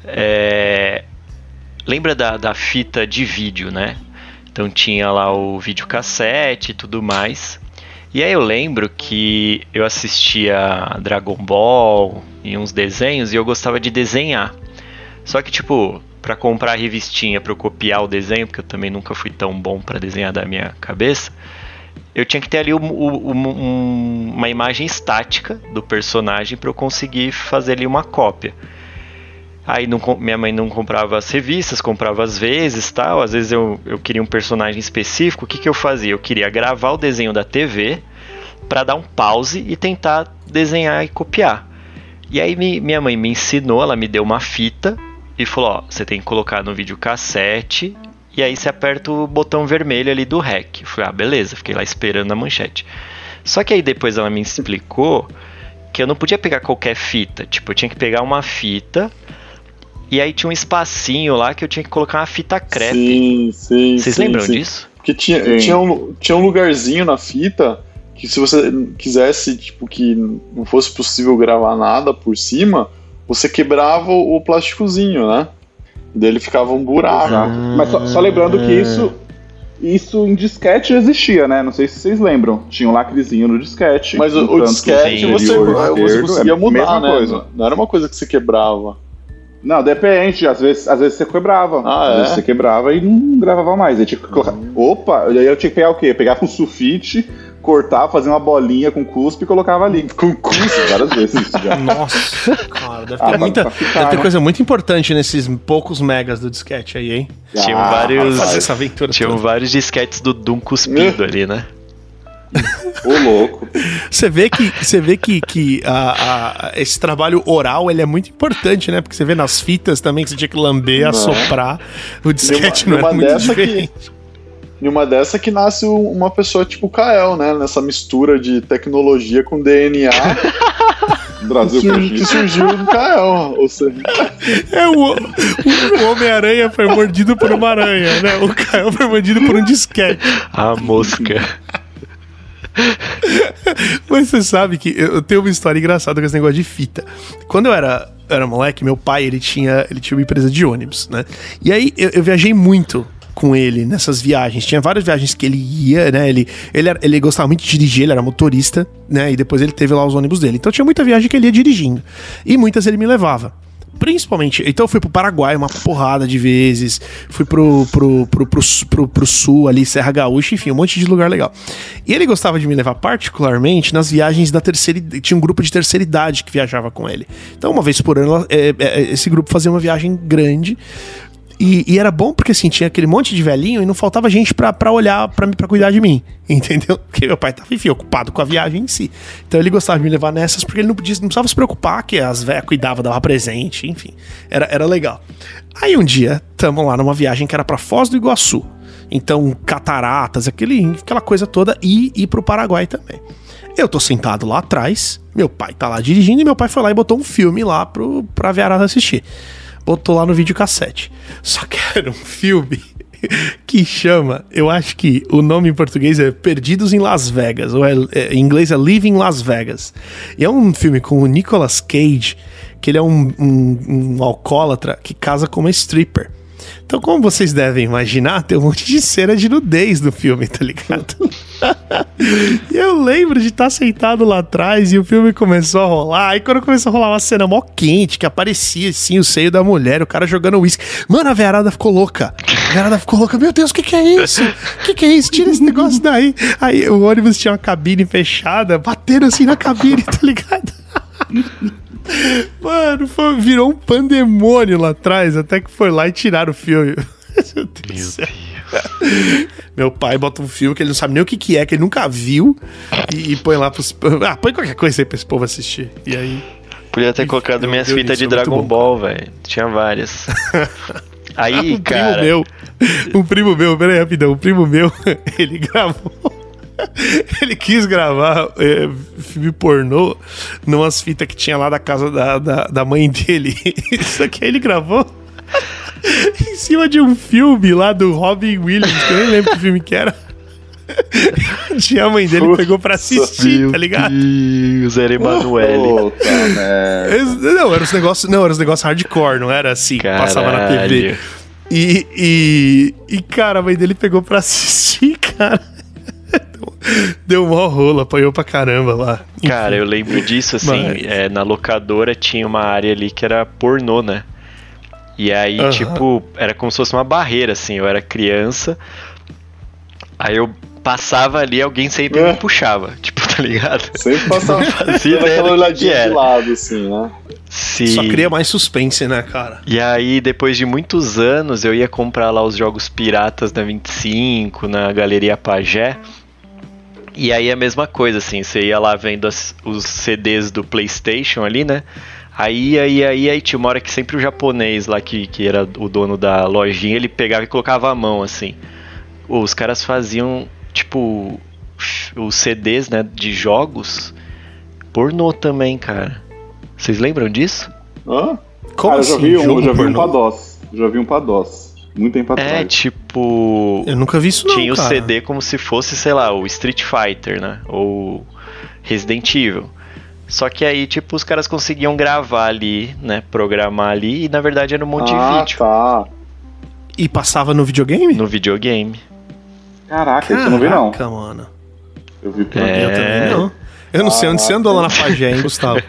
É, lembra da, da fita de vídeo, né? Então tinha lá o videocassete e tudo mais. E aí eu lembro que eu assistia Dragon Ball e uns desenhos e eu gostava de desenhar. Só que, tipo, pra comprar a revistinha pra eu copiar o desenho, porque eu também nunca fui tão bom pra desenhar da minha cabeça, eu tinha que ter ali um- um- um- uma imagem estática do personagem pra eu conseguir fazer ali uma cópia. Aí não minha mãe não comprava as revistas, comprava às vezes tal. Às vezes eu, eu queria um personagem específico. O que, que eu fazia? Eu queria gravar o desenho da TV pra dar um pause e tentar desenhar e copiar. E aí mi- minha mãe me ensinou, ela me deu uma fita e falou: ó, você tem que colocar no videocassete e aí você aperta o botão vermelho ali do REC. Eu falei: ah, beleza, fiquei lá esperando a manchete. Só que aí depois ela me explicou que eu não podia pegar qualquer fita, tipo, eu tinha que pegar uma fita e aí tinha um espacinho lá que eu tinha que colocar uma fita crepe. Sim, sim. Vocês sim, lembram sim. disso? Porque tinha, Sim. tinha, um, tinha um lugarzinho na fita que se você quisesse, tipo, que não fosse possível gravar nada por cima, você quebrava o o plásticozinho, né? Daí ele ficava um buraco. Exato. Mas só, só lembrando que isso. Isso em disquete existia, né? Não sei se vocês lembram. Tinha um lacrezinho no disquete. Mas o, disquete você, você esquerdo, conseguia é a mudar, né? coisa. Não era uma coisa que você quebrava. Não, depende. Às vezes, às vezes você quebrava. Ah, às é? vezes você quebrava e não gravava mais. Aí tinha que colocar... Opa! Aí eu tinha que pegar o quê? Pegava um sulfite, cortar, fazer uma bolinha com cuspe e colocava ali. Com cuspe, várias vezes isso já. Nossa, cara, deve ter, Ah, pra- muita, pra ficar, deve ter né? coisa muito importante nesses poucos megas do disquete aí, hein? Tinham Ah, vários. Fazer essa aventura Tinham toda. vários disquetes do Doom cuspido ali, né? Ô, louco. Você vê que, você vê que, que a- a- esse trabalho oral ele é muito importante, né? Porque você vê nas fitas também que você tinha que lamber, assoprar. O disquete Numa- não era numa muito dessa que- diferente. E uma dessa que nasce um- uma pessoa tipo o Kael, né? Nessa mistura de tecnologia com DNA Brasil que, surgiu do Kael. Ou seja, É, o, o- o Homem-Aranha foi mordido por uma aranha, né? O Caio foi mordido por um disquete. A mosca. Mas você sabe que eu tenho uma história engraçada com esse negócio de fita. Quando eu era, era moleque, meu pai, ele tinha, ele tinha uma empresa de ônibus, né? E aí eu, eu viajei muito com ele nessas viagens. Tinha várias viagens que ele ia, né? Ele, ele, era- ele gostava muito de dirigir, ele era motorista, né? E depois ele teve lá os ônibus dele. Então tinha muita viagem que ele ia dirigindo. E muitas ele me levava. Principalmente, então eu fui pro Paraguai uma porrada de vezes, fui pro, pro, pro, pro, pro, sul ali, Serra Gaúcha, enfim, um monte de lugar legal. E ele gostava de me levar particularmente nas viagens da terceira tinha um grupo de terceira idade que viajava com ele. Então uma vez por ano é, é, esse grupo fazia uma viagem grande e, e era bom porque assim, tinha aquele monte de velhinho e não faltava gente pra, olhar pra pra cuidar de mim. Entendeu? Porque meu pai tava, enfim, ocupado com a viagem em si. Então ele gostava de me levar nessas porque ele não podia, não precisava se preocupar que as velhas cuidavam, dava presente, enfim. Era, era legal. Aí um dia, tamo lá numa viagem que era pra Foz do Iguaçu. Então, cataratas, aquele, aquela coisa toda, e ir pro Paraguai também. Eu tô sentado lá atrás, meu pai tá lá dirigindo e meu pai foi lá e botou um filme lá pro, pra Viarada assistir. Botou lá no videocassete. Só que era um filme que chama, eu acho que o nome em português é Perdidos em Las Vegas, ou é, é- em inglês é Living Las Vegas. E é um filme com o Nicolas Cage, que ele é um, um, um alcoólatra que casa com uma stripper. Então, como vocês devem imaginar, tem um monte de cena de nudez no filme, tá ligado? e eu lembro de estar sentado lá atrás e o filme começou a rolar. Aí quando começou a rolar uma cena mó quente, que aparecia assim o seio da mulher, o cara jogando uísque. Mano, a Verada ficou louca. A Verada ficou louca. Meu Deus, o que, que é isso? O que, que é isso? Tira esse negócio daí. Aí o ônibus tinha uma cabine fechada, bateram assim na cabine, tá ligado? Mano, foi- virou um pandemônio lá atrás, até que foi lá e tiraram o filme. Meu Deus Meu. Deus. Meu pai bota um filme que ele não sabe nem o que, que é, que ele nunca viu, e, e põe lá pros. Ah, põe qualquer coisa aí pra esse povo assistir. E aí. Podia ter colocado minhas fitas de é Dragon bom, Ball, velho. Tinha várias. Aí, um cara. primo meu, um primo meu, peraí, rapidão, um primo meu, ele gravou. Ele quis gravar é, filme pornô numas fitas que tinha lá da casa da, da, da mãe dele. Isso aqui ele gravou em cima de um filme lá do Robin Williams, que eu nem lembro que filme que era. Tinha a mãe dele pegou pra assistir, Meu tá ligado? Deus, era Emanuele. Esse- Não, era os negócios, não, era os negócios hardcore, não era assim, que passava na TV. Caralho. E, e, e, cara, a mãe dele pegou pra assistir, cara. Deu mó rolo, apanhou pra caramba lá. Cara, eu lembro disso, assim, Mas- é, na locadora tinha uma área ali que era pornô, né? E aí, Aham. tipo, era como se fosse uma barreira, assim, eu era criança, aí eu passava ali, alguém sempre É. me puxava, tipo, tá ligado? sempre passava fazia aquela olhadinha de lado, assim, né? Sim. Só cria mais suspense, né, cara? E aí, depois de muitos anos, eu ia comprar lá os jogos piratas da 25, na Galeria Pajé. E aí a mesma coisa, assim, você ia lá vendo as- os CDs do Playstation ali, né? Aí, aí, aí, aí tinha uma hora que sempre o japonês lá, que, que era o dono da lojinha, ele pegava e colocava a mão, assim. Os caras faziam, tipo, os CDs, né, de jogos pornô também, cara. Vocês lembram disso? Hã? Como Cara, eu assim? já vi um, jogo eu já vi um pornô? pra DOS. Já vi um pra DOS. Muito tempo É, atrás. tipo. Eu nunca vi isso não, tinha o cara. CD como se fosse, sei lá, o Street Fighter, né? Ou Resident Evil. Só que aí, tipo, os caras conseguiam gravar ali, né? Programar ali, e na verdade era um monte ah, de vídeo tá. E passava no videogame? no videogame. Caraca, isso eu não vi não. Caraca, mano. Eu vi pelo É. Eu também não. Eu não sei onde você andou lá na Pagé, hein, Gustavo?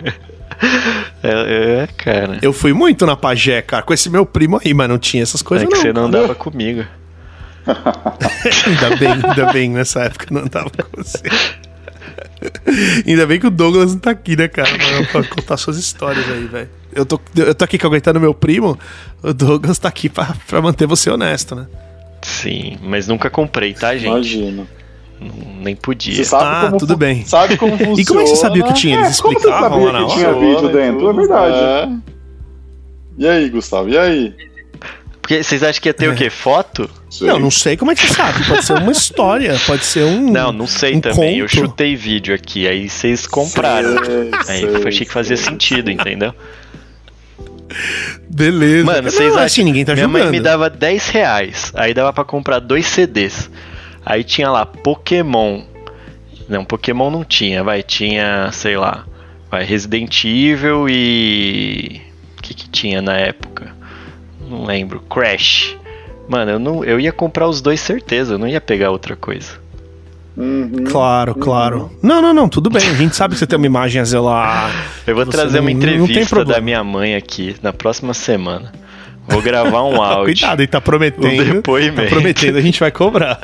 É, é, cara. Eu fui muito na Pagé, cara, com esse meu primo aí, mas não tinha essas É coisas que não. você não cara. andava comigo. Ainda bem, ainda bem, nessa época eu não andava com você. Ainda bem que o Douglas não tá aqui, né, cara? Pra, contar suas histórias aí, velho. Eu tô, eu tô aqui aguentando meu primo, o Douglas tá aqui pra, pra manter você honesto, né? Sim, mas nunca comprei, tá, gente? Imagina. Não- Nem podia. Você sabe Ah, como tudo bem. Sabe como funciona. E como é que você sabia que tinha? Eles É, como você explicavam sabia lá na que hora? tinha vídeo dentro? É verdade. É. E aí, Gustavo? E aí? Porque vocês acham que ia ter o quê? Foto? Sei. Não, não sei como é que você sabe. Pode ser uma história, pode ser um. Não, não sei um também. Eu conto. chutei vídeo aqui, aí vocês compraram. Sei, Aí sei, eu achei que fazia sei. sentido, entendeu? Beleza. Mano, não, vocês assim, acham ninguém tá Minha julgando. mãe me dava 10 reais, aí dava pra comprar dois CDs. Aí tinha lá Pokémon. Não, Pokémon não tinha, vai, tinha, sei lá, vai, Resident Evil e. O que que tinha na época? Não lembro. Crash. Mano, eu, não, eu ia comprar os dois certeza, eu não ia pegar outra coisa. Uhum. Claro, claro. Não, não, não, tudo bem. A gente sabe que você tem uma imagem a zelar. Eu vou Você trazer não- uma entrevista da minha mãe aqui na próxima semana. Vou gravar um áudio. Cuidado, ele tá Um prometendo. depoimento. Tá prometendo, a gente vai cobrar.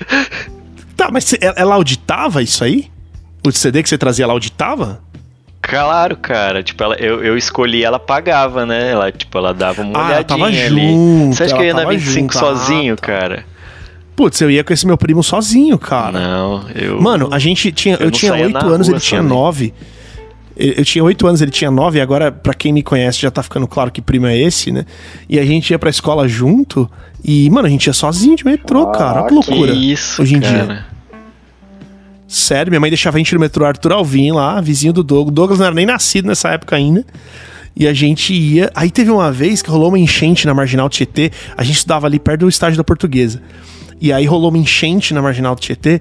tá, mas ela ela auditava isso aí? O CD que você trazia, ela auditava? Claro, cara. Tipo, ela, eu, eu escolhi, ela pagava, né? Ela, tipo, ela dava uma Ah, ela tava olhadinha ali. junto, Você acha que eu ia na tava 25 junto. sozinho, Ah, tá. cara? Putz, eu ia com esse meu primo sozinho, cara. Não, eu. Mano, a gente tinha. Eu Eu, tinha saía oito na anos, rua ele tinha sozinho. nove. Eu eu tinha oito anos, ele tinha nove, e agora, pra quem me conhece, já tá ficando claro que primo é esse, né? E a gente ia pra escola junto, e, mano, a gente ia sozinho de metrô, cara. Olha que Ah, loucura. que isso, hoje em cara. dia. Sério, minha mãe deixava a gente no metrô Arthur Alvim lá, vizinho do Douglas. O Douglas não era nem nascido nessa época ainda. E a gente ia. Aí teve uma vez que rolou uma enchente na Marginal Tietê. A gente estudava ali perto do estádio da Portuguesa. E aí rolou uma enchente na Marginal Tietê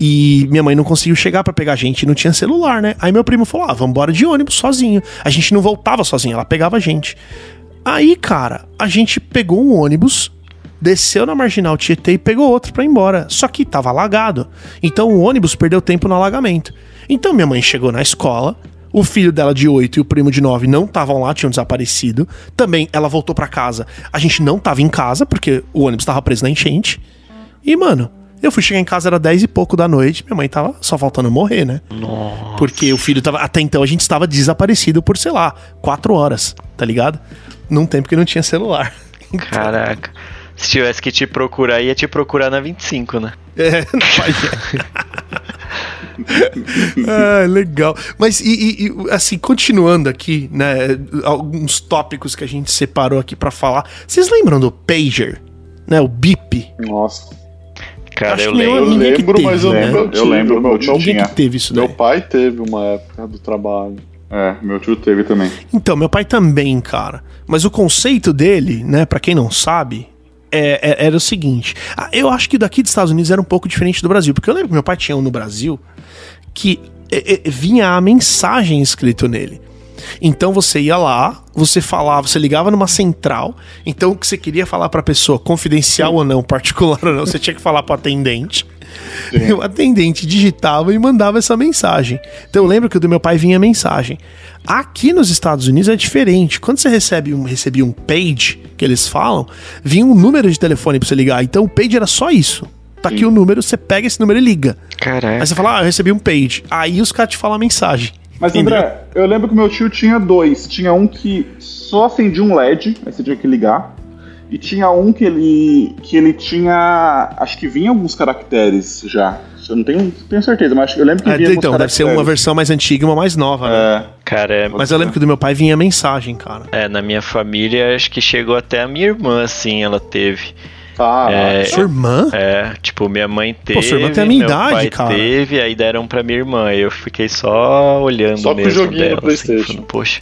e minha mãe não conseguiu chegar pra pegar a gente, não tinha celular, né? Aí meu primo falou: "Ah, vamos embora de ônibus sozinho". A gente não voltava sozinho, ela pegava a gente. Aí, cara, a gente pegou um ônibus, desceu na Marginal Tietê e pegou outro pra ir embora. Só que tava alagado. Então o ônibus perdeu tempo no alagamento. Então minha mãe chegou na escola, o filho dela de 8 e o primo de 9 não estavam lá, tinham desaparecido. Também ela voltou pra casa. A gente não tava em casa, porque o ônibus tava preso na enchente. E, mano, eu fui chegar em casa, era 10 e pouco da noite, minha mãe tava só faltando morrer, né? Nossa. Porque o filho tava. Até então a gente estava desaparecido por, sei lá, 4 horas, tá ligado? Num tempo que não tinha celular. Caraca. Se tivesse que te procurar, ia te procurar na 25, né? É, ah, legal. Mas, e, e- e, assim, continuando aqui, né? Alguns tópicos que a gente separou aqui pra falar. Vocês lembram do Pager? Né? O Bip? Nossa. Cara, Acho eu lembro. Eu lembro, teve, mas eu né? lembro. Eu lembro, meu tio tinha. que teve isso Meu daí. pai teve uma época do trabalho. É, meu tio teve também. Então, meu pai também, cara. Mas o conceito dele, né, pra quem não sabe, é- é- era o seguinte. Eu acho que daqui dos Estados Unidos era um pouco diferente do Brasil. Porque eu lembro que meu pai tinha um no Brasil que é, é, vinha a mensagem escrito nele. Então você ia lá, você falava, você ligava numa central. Então o que você queria falar pra pessoa, confidencial ou não, particular ou não, você tinha que falar pro atendente. E o atendente digitava e mandava essa mensagem. Então eu lembro que o do meu pai vinha mensagem. Aqui nos Estados Unidos é diferente. Quando você recebe um, recebia um page, que eles falam, vinha um número de telefone pra você ligar. Então o page era só isso. Tá aqui o número, você pega esse número e liga. Caraca. Aí você fala, ah, eu recebi um page. Aí os caras te falam a mensagem. Mas Entendeu? André, eu lembro que meu tio tinha dois. Tinha um que só acendia um LED, aí você tinha que ligar. E tinha um que ele que ele tinha, acho que vinha alguns caracteres já. Eu não tenho, tenho certeza, mas eu lembro que vinha então, deve ser uma versão mais antiga e uma mais nova, né? É, Cara, é- Mas eu lembro que do meu pai vinha mensagem, cara. é, na minha família, acho que chegou até a minha irmã, assim, ela teve. Ah, É, Sua irmã? É, tipo, minha mãe teve, sua irmã tem a minha meu idade, pai cara. teve, aí deram pra minha irmã. Aí eu fiquei só olhando Só com o mesmo joguinho do dela, assim, PlayStation. falando, Poxa,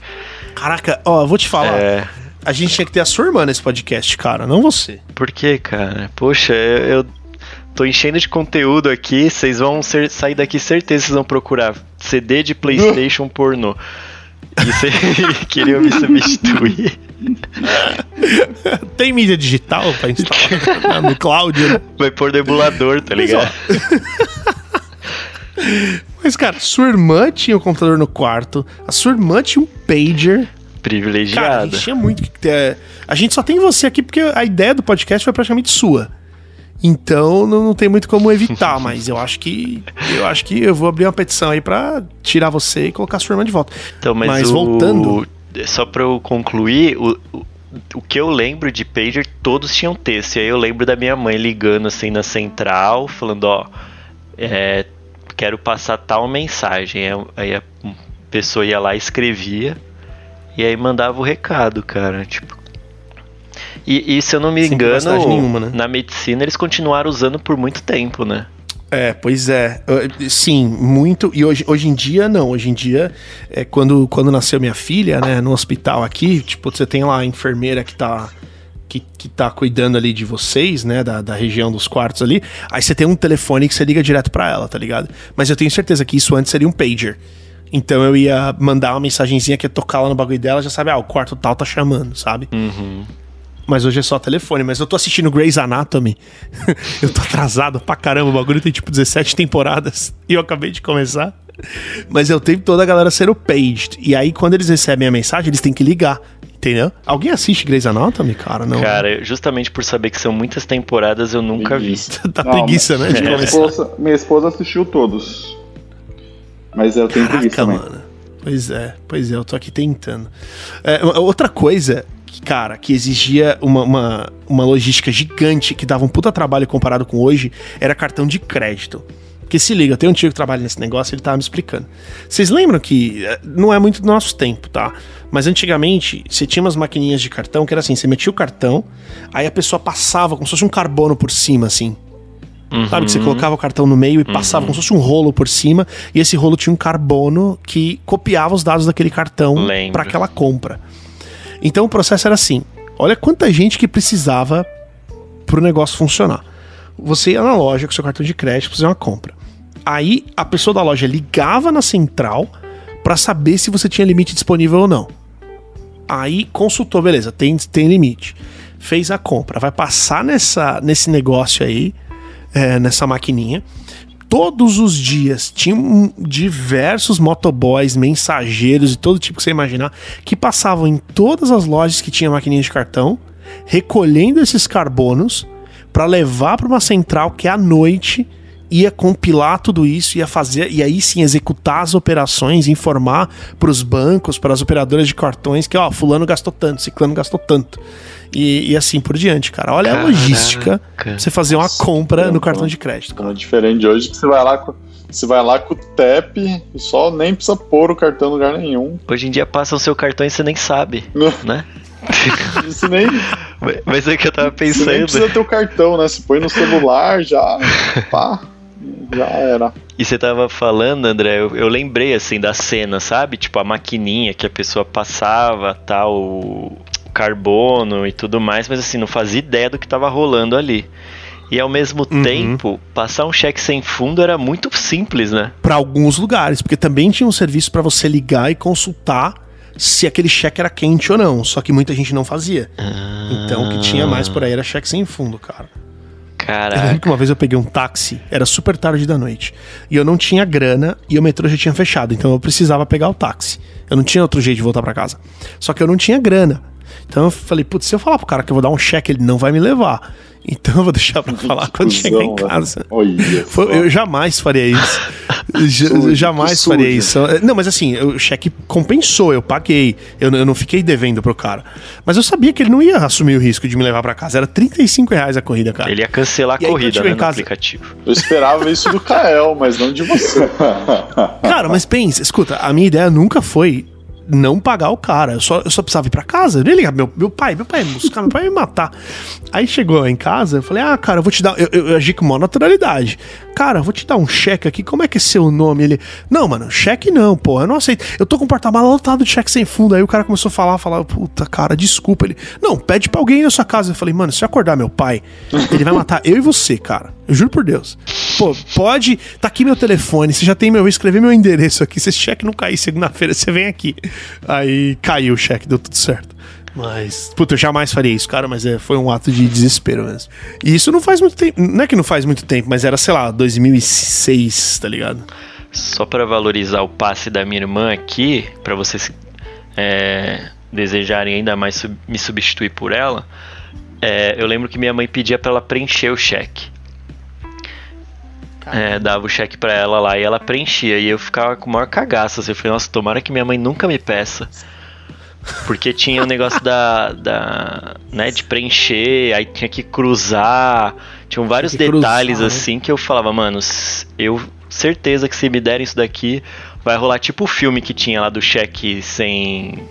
Caraca, ó, eu vou te falar. é... A gente tinha que ter a sua irmã nesse podcast, cara, não você. Por que, cara? Poxa, eu, eu tô enchendo de conteúdo aqui, vocês vão ser- sair daqui, certeza vocês vão procurar CD de Playstation pornô. E vocês queriam me substituir. Tem mídia digital pra instalar no cloud? Vai pôr no emulador, tá ligado? Mas, cara, sua irmã tinha o um computador no quarto, a sua irmã tinha um pager. Privilegiada. Cara, a gente tinha muito que ter. A gente só tem você aqui porque a ideia do podcast foi praticamente sua. Então não, não tem muito como evitar, mas eu acho que eu acho que eu vou abrir uma petição aí para tirar você e colocar a sua irmã de volta. Então, mas, mas o... voltando, só para eu concluir, o, o, o que eu lembro de pager todos tinham texto. E aí eu lembro da minha mãe ligando assim na central, falando, ó, é, quero passar tal mensagem. Aí a pessoa ia lá e escrevia e aí mandava o recado, cara. Tipo. E, e se eu não me Sem engano, nenhuma, né? na medicina eles continuaram usando por muito tempo, né? É, pois é. Sim, muito. E hoje, hoje em dia, não. Hoje em dia, é, quando, quando nasceu minha filha, né, no hospital aqui, tipo, você tem lá a enfermeira que tá que, que tá cuidando ali de vocês, né, da, da região dos quartos ali, aí você tem um telefone que você liga direto para ela, tá ligado? Mas eu tenho certeza que isso antes seria um pager. Então eu ia mandar uma mensagenzinha que ia tocar lá no bagulho dela, já sabe, ah, o quarto tal tá chamando, sabe? Uhum. Mas hoje é só telefone. Mas eu tô assistindo Grey's Anatomy. eu tô atrasado pra caramba. O bagulho tem tipo 17 temporadas. E eu acabei de começar. Mas eu tenho toda a galera sendo paged. E aí, quando eles recebem a mensagem, eles têm que ligar. Entendeu? Alguém assiste Grey's Anatomy, cara? Não. Cara, justamente por saber que são muitas temporadas, eu nunca vi. tá não, preguiça, né? Minha, esposa, minha esposa assistiu todos. Mas eu tenho Caraca, preguiça mano. Pois é, pois é, eu tô aqui tentando. É, outra coisa, cara, que exigia uma, uma, uma logística gigante, que dava um puta trabalho comparado com hoje, era cartão de crédito. Porque se liga, tem um tio que trabalha nesse negócio, ele tava me explicando. Vocês lembram que eh, não é muito do nosso tempo, tá? Mas antigamente você tinha umas maquininhas de cartão que era assim: você metia o cartão, aí a pessoa passava como se fosse um carbono por cima, assim. Uhum. Sabe? Que você colocava o cartão no meio e uhum. passava como se fosse um rolo por cima, e esse rolo tinha um carbono que copiava os dados daquele cartão para aquela compra. Então o processo era assim: olha quanta gente que precisava pro negócio funcionar. Você ia na loja com seu cartão de crédito fazer uma compra. Aí a pessoa da loja ligava na central para saber se você tinha limite disponível ou não. Aí consultou, beleza, tem, tem limite. Fez a compra, vai passar nessa, nesse negócio aí, é, nessa maquininha. Todos os dias tinham diversos motoboys, mensageiros e todo tipo que você imaginar que passavam em todas as lojas que tinha maquininha de cartão, recolhendo esses carbonos para levar para uma central que à noite ia compilar tudo isso, ia fazer, e aí sim executar as operações, informar para os bancos, para as operadoras de cartões que, ó, fulano gastou tanto, ciclano gastou tanto. E, e assim por diante, cara. Olha Caraca. a logística pra você fazer uma compra no cartão de crédito. Cara. É diferente de hoje que você vai lá com, você vai lá com o TEP e só nem precisa pôr o cartão em lugar nenhum. Hoje em dia passa o seu cartão e você nem sabe, né? Isso nem. Mas é que eu tava pensando. Você nem precisa ter o cartão, né? Você põe no celular, já. Pá. Já era. E você tava falando, André, eu, eu, lembrei assim da cena, sabe? Tipo a maquininha que a pessoa passava, tal, o carbono e tudo mais, mas assim, não fazia ideia do que tava rolando ali. E ao mesmo uhum. tempo, passar um cheque sem fundo era muito simples, né? Para alguns lugares, porque também tinha um serviço para você ligar e consultar se aquele cheque era quente ou não. Só que muita gente não fazia. Ah. Então o que tinha mais por aí era cheque sem fundo, cara. Caraca. Eu lembro que uma vez eu peguei um táxi, era super tarde da noite. E eu não tinha grana e o metrô já tinha fechado. Então eu precisava pegar o táxi. Eu não tinha outro jeito de voltar para casa. Só que eu não tinha grana. Então eu falei, putz, se eu falar pro cara que eu vou dar um cheque, ele não vai me levar. Então eu vou deixar pra falar quando chegar em né? casa. Foi, eu jamais faria isso. eu jamais faria isso. Não, mas assim, o cheque compensou, eu paguei. Eu, eu, não fiquei devendo pro cara. Mas eu sabia que ele não ia assumir o risco de me levar para casa. Era 35 reais a corrida, cara. Ele ia cancelar a corrida né, no casa... aplicativo. Eu esperava isso do Kael, mas não de você. Cara, mas pensa, escuta, a minha ideia nunca foi não pagar o cara. Eu só, eu só precisava ir pra casa. Eu nem ligar, meu, meu pai, meu pai buscar, meu pai me matar. Aí chegou em casa, eu falei, ah, cara, eu vou te dar. Eu, eu, eu agi com maior naturalidade. Cara, eu vou te dar um cheque aqui, como é que é seu nome? Ele, não, mano, cheque não, pô, eu não aceito. Eu tô com o porta-mala lotado de cheque sem fundo. Aí o cara começou a falar, falar, puta, cara, desculpa. Ele, não, pede pra alguém na sua casa. Eu falei, mano, se eu acordar meu pai, ele vai matar eu e você, cara. Eu juro por Deus. Pô, pode. Tá aqui meu telefone, você já tem meu. escrever meu endereço aqui. Se esse cheque não cair segunda-feira, você vem aqui. Aí caiu o cheque, deu tudo certo. Mas, puta, eu jamais faria isso, cara, mas é, foi um ato de desespero mesmo. E isso não faz muito tempo, não é que não faz muito tempo, mas era, sei lá, 2006, tá ligado? Só pra valorizar o passe da minha irmã aqui, pra vocês é, desejarem ainda mais sub- me substituir por ela, é, eu lembro que minha mãe pedia pra ela preencher o cheque. É, dava o cheque pra ela lá e ela preenchia. E eu ficava com o maior cagaço. Assim, eu falei, nossa, tomara que minha mãe nunca me peça. Porque tinha o negócio da, da. né, de preencher, aí tinha que cruzar. Tinham vários que cruzar, detalhes né? assim que eu falava, mano, eu certeza que se me derem isso daqui, vai rolar tipo o filme que tinha lá do cheque sem.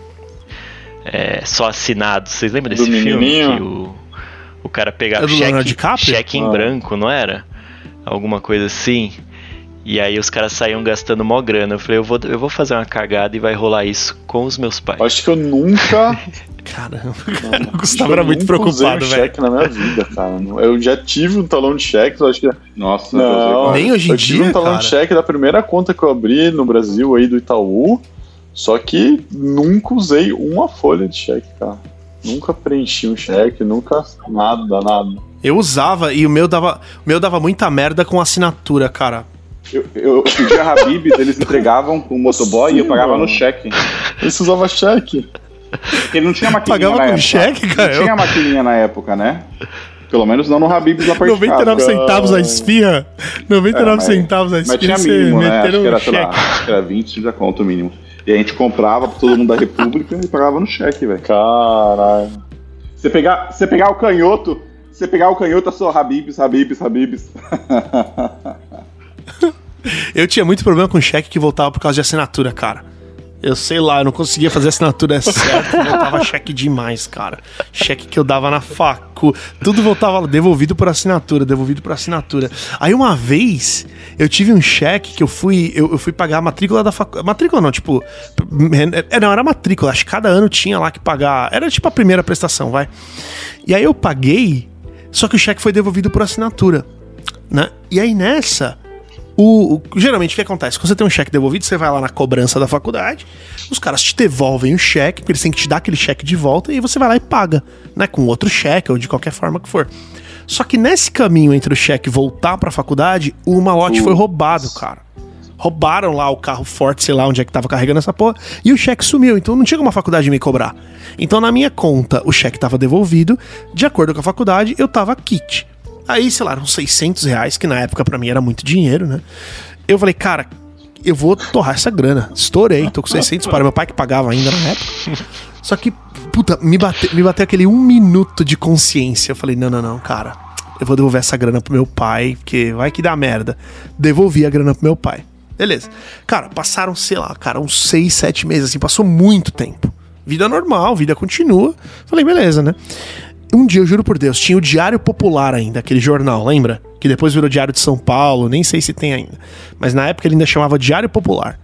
é, só assinado. Vocês lembram Do desse filme? menininho? Que o, o cara pegava É do cheque, cheque em Ah. branco, não era? Alguma coisa assim. E aí os caras saíam gastando mó grana. Eu falei, eu vou, eu vou fazer uma cagada e vai rolar isso com os meus pais. Eu Acho que eu nunca. Caramba, Não, cara, o Gustavo eu era muito nunca usei preocupado, um velho. cheque na minha vida, cara. Eu já tive um talão de cheques, eu acho que. Nossa, Não, Nem hoje em eu tive dia, um talão cara. de cheque da primeira conta que eu abri no Brasil aí do Itaú. Só que nunca usei uma folha de cheque, cara. Nunca preenchi um cheque, nunca nada, nada. Eu usava e o meu dava, o meu dava muita merda com assinatura, cara. Eu, eu pedi a Habib, eles entregavam com o motoboy e eu Sim, pagava mano. no cheque. Você usava cheque? Porque ele não tinha maquininha Pagava na com época. cheque, cara? Não tinha maquininha na época, né? Pelo menos não no Habib's lá perto de 99 casa. centavos a esfirra. 99 É, mas- centavos a Mas esfirra, tinha você mínimo, né? Acho que era, sei lá, cheque. acho que era 20 já conto o mínimo. E a gente comprava pra todo mundo da República e pagava no cheque, velho. Caralho. Você pegar, você pegar o canhoto, você pegar o canhoto, é só Habib's, Habib's, Habib's. Eu tinha muito problema com cheque que voltava por causa de assinatura, cara. Eu sei lá, eu não conseguia fazer assinatura certa, voltava cheque demais, cara. Cheque que eu dava na facu, tudo voltava devolvido por assinatura, devolvido por assinatura. Aí uma vez eu tive um cheque que eu fui, eu, eu fui pagar a matrícula da facu, matrícula não, tipo, é, não, era matrícula, acho que cada ano tinha lá que pagar, era tipo a primeira prestação, vai. E aí eu paguei, só que o cheque foi devolvido por assinatura, né? E aí nessa, o, o- geralmente o que acontece? Quando você tem um cheque devolvido, você vai lá na cobrança da faculdade, os caras te devolvem o cheque, porque eles têm que te dar aquele cheque de volta, e você vai lá e paga, né? Com outro cheque ou de qualquer forma que for. Só que nesse caminho entre o cheque voltar pra faculdade, o malote foi roubado, cara. Roubaram lá o carro forte, sei lá onde é que tava carregando essa porra, e o cheque sumiu, então não tinha como a faculdade me cobrar. Então na minha conta o cheque tava devolvido, de acordo com a faculdade, eu tava kit. Aí, sei lá, eram 600 reais, que na época pra mim era muito dinheiro, né? Eu falei, cara, eu vou torrar essa grana. Estourei, tô com 600 para meu pai que pagava ainda na época. Só que, puta, me bateu, me bateu aquele um minuto de consciência. Eu falei, não, não, não, cara. Eu vou devolver essa grana pro meu pai, porque vai que dá merda. Devolvi a grana pro meu pai. Beleza. Cara, passaram, sei lá, cara, uns 6, 7 meses, assim, passou muito tempo. Vida normal, vida continua. Falei, beleza, né? Um dia, eu juro por Deus, tinha o Diário Popular ainda, aquele jornal, lembra? Que depois virou Diário de São Paulo, nem sei se tem ainda. Mas na época ele ainda chamava Diário Popular.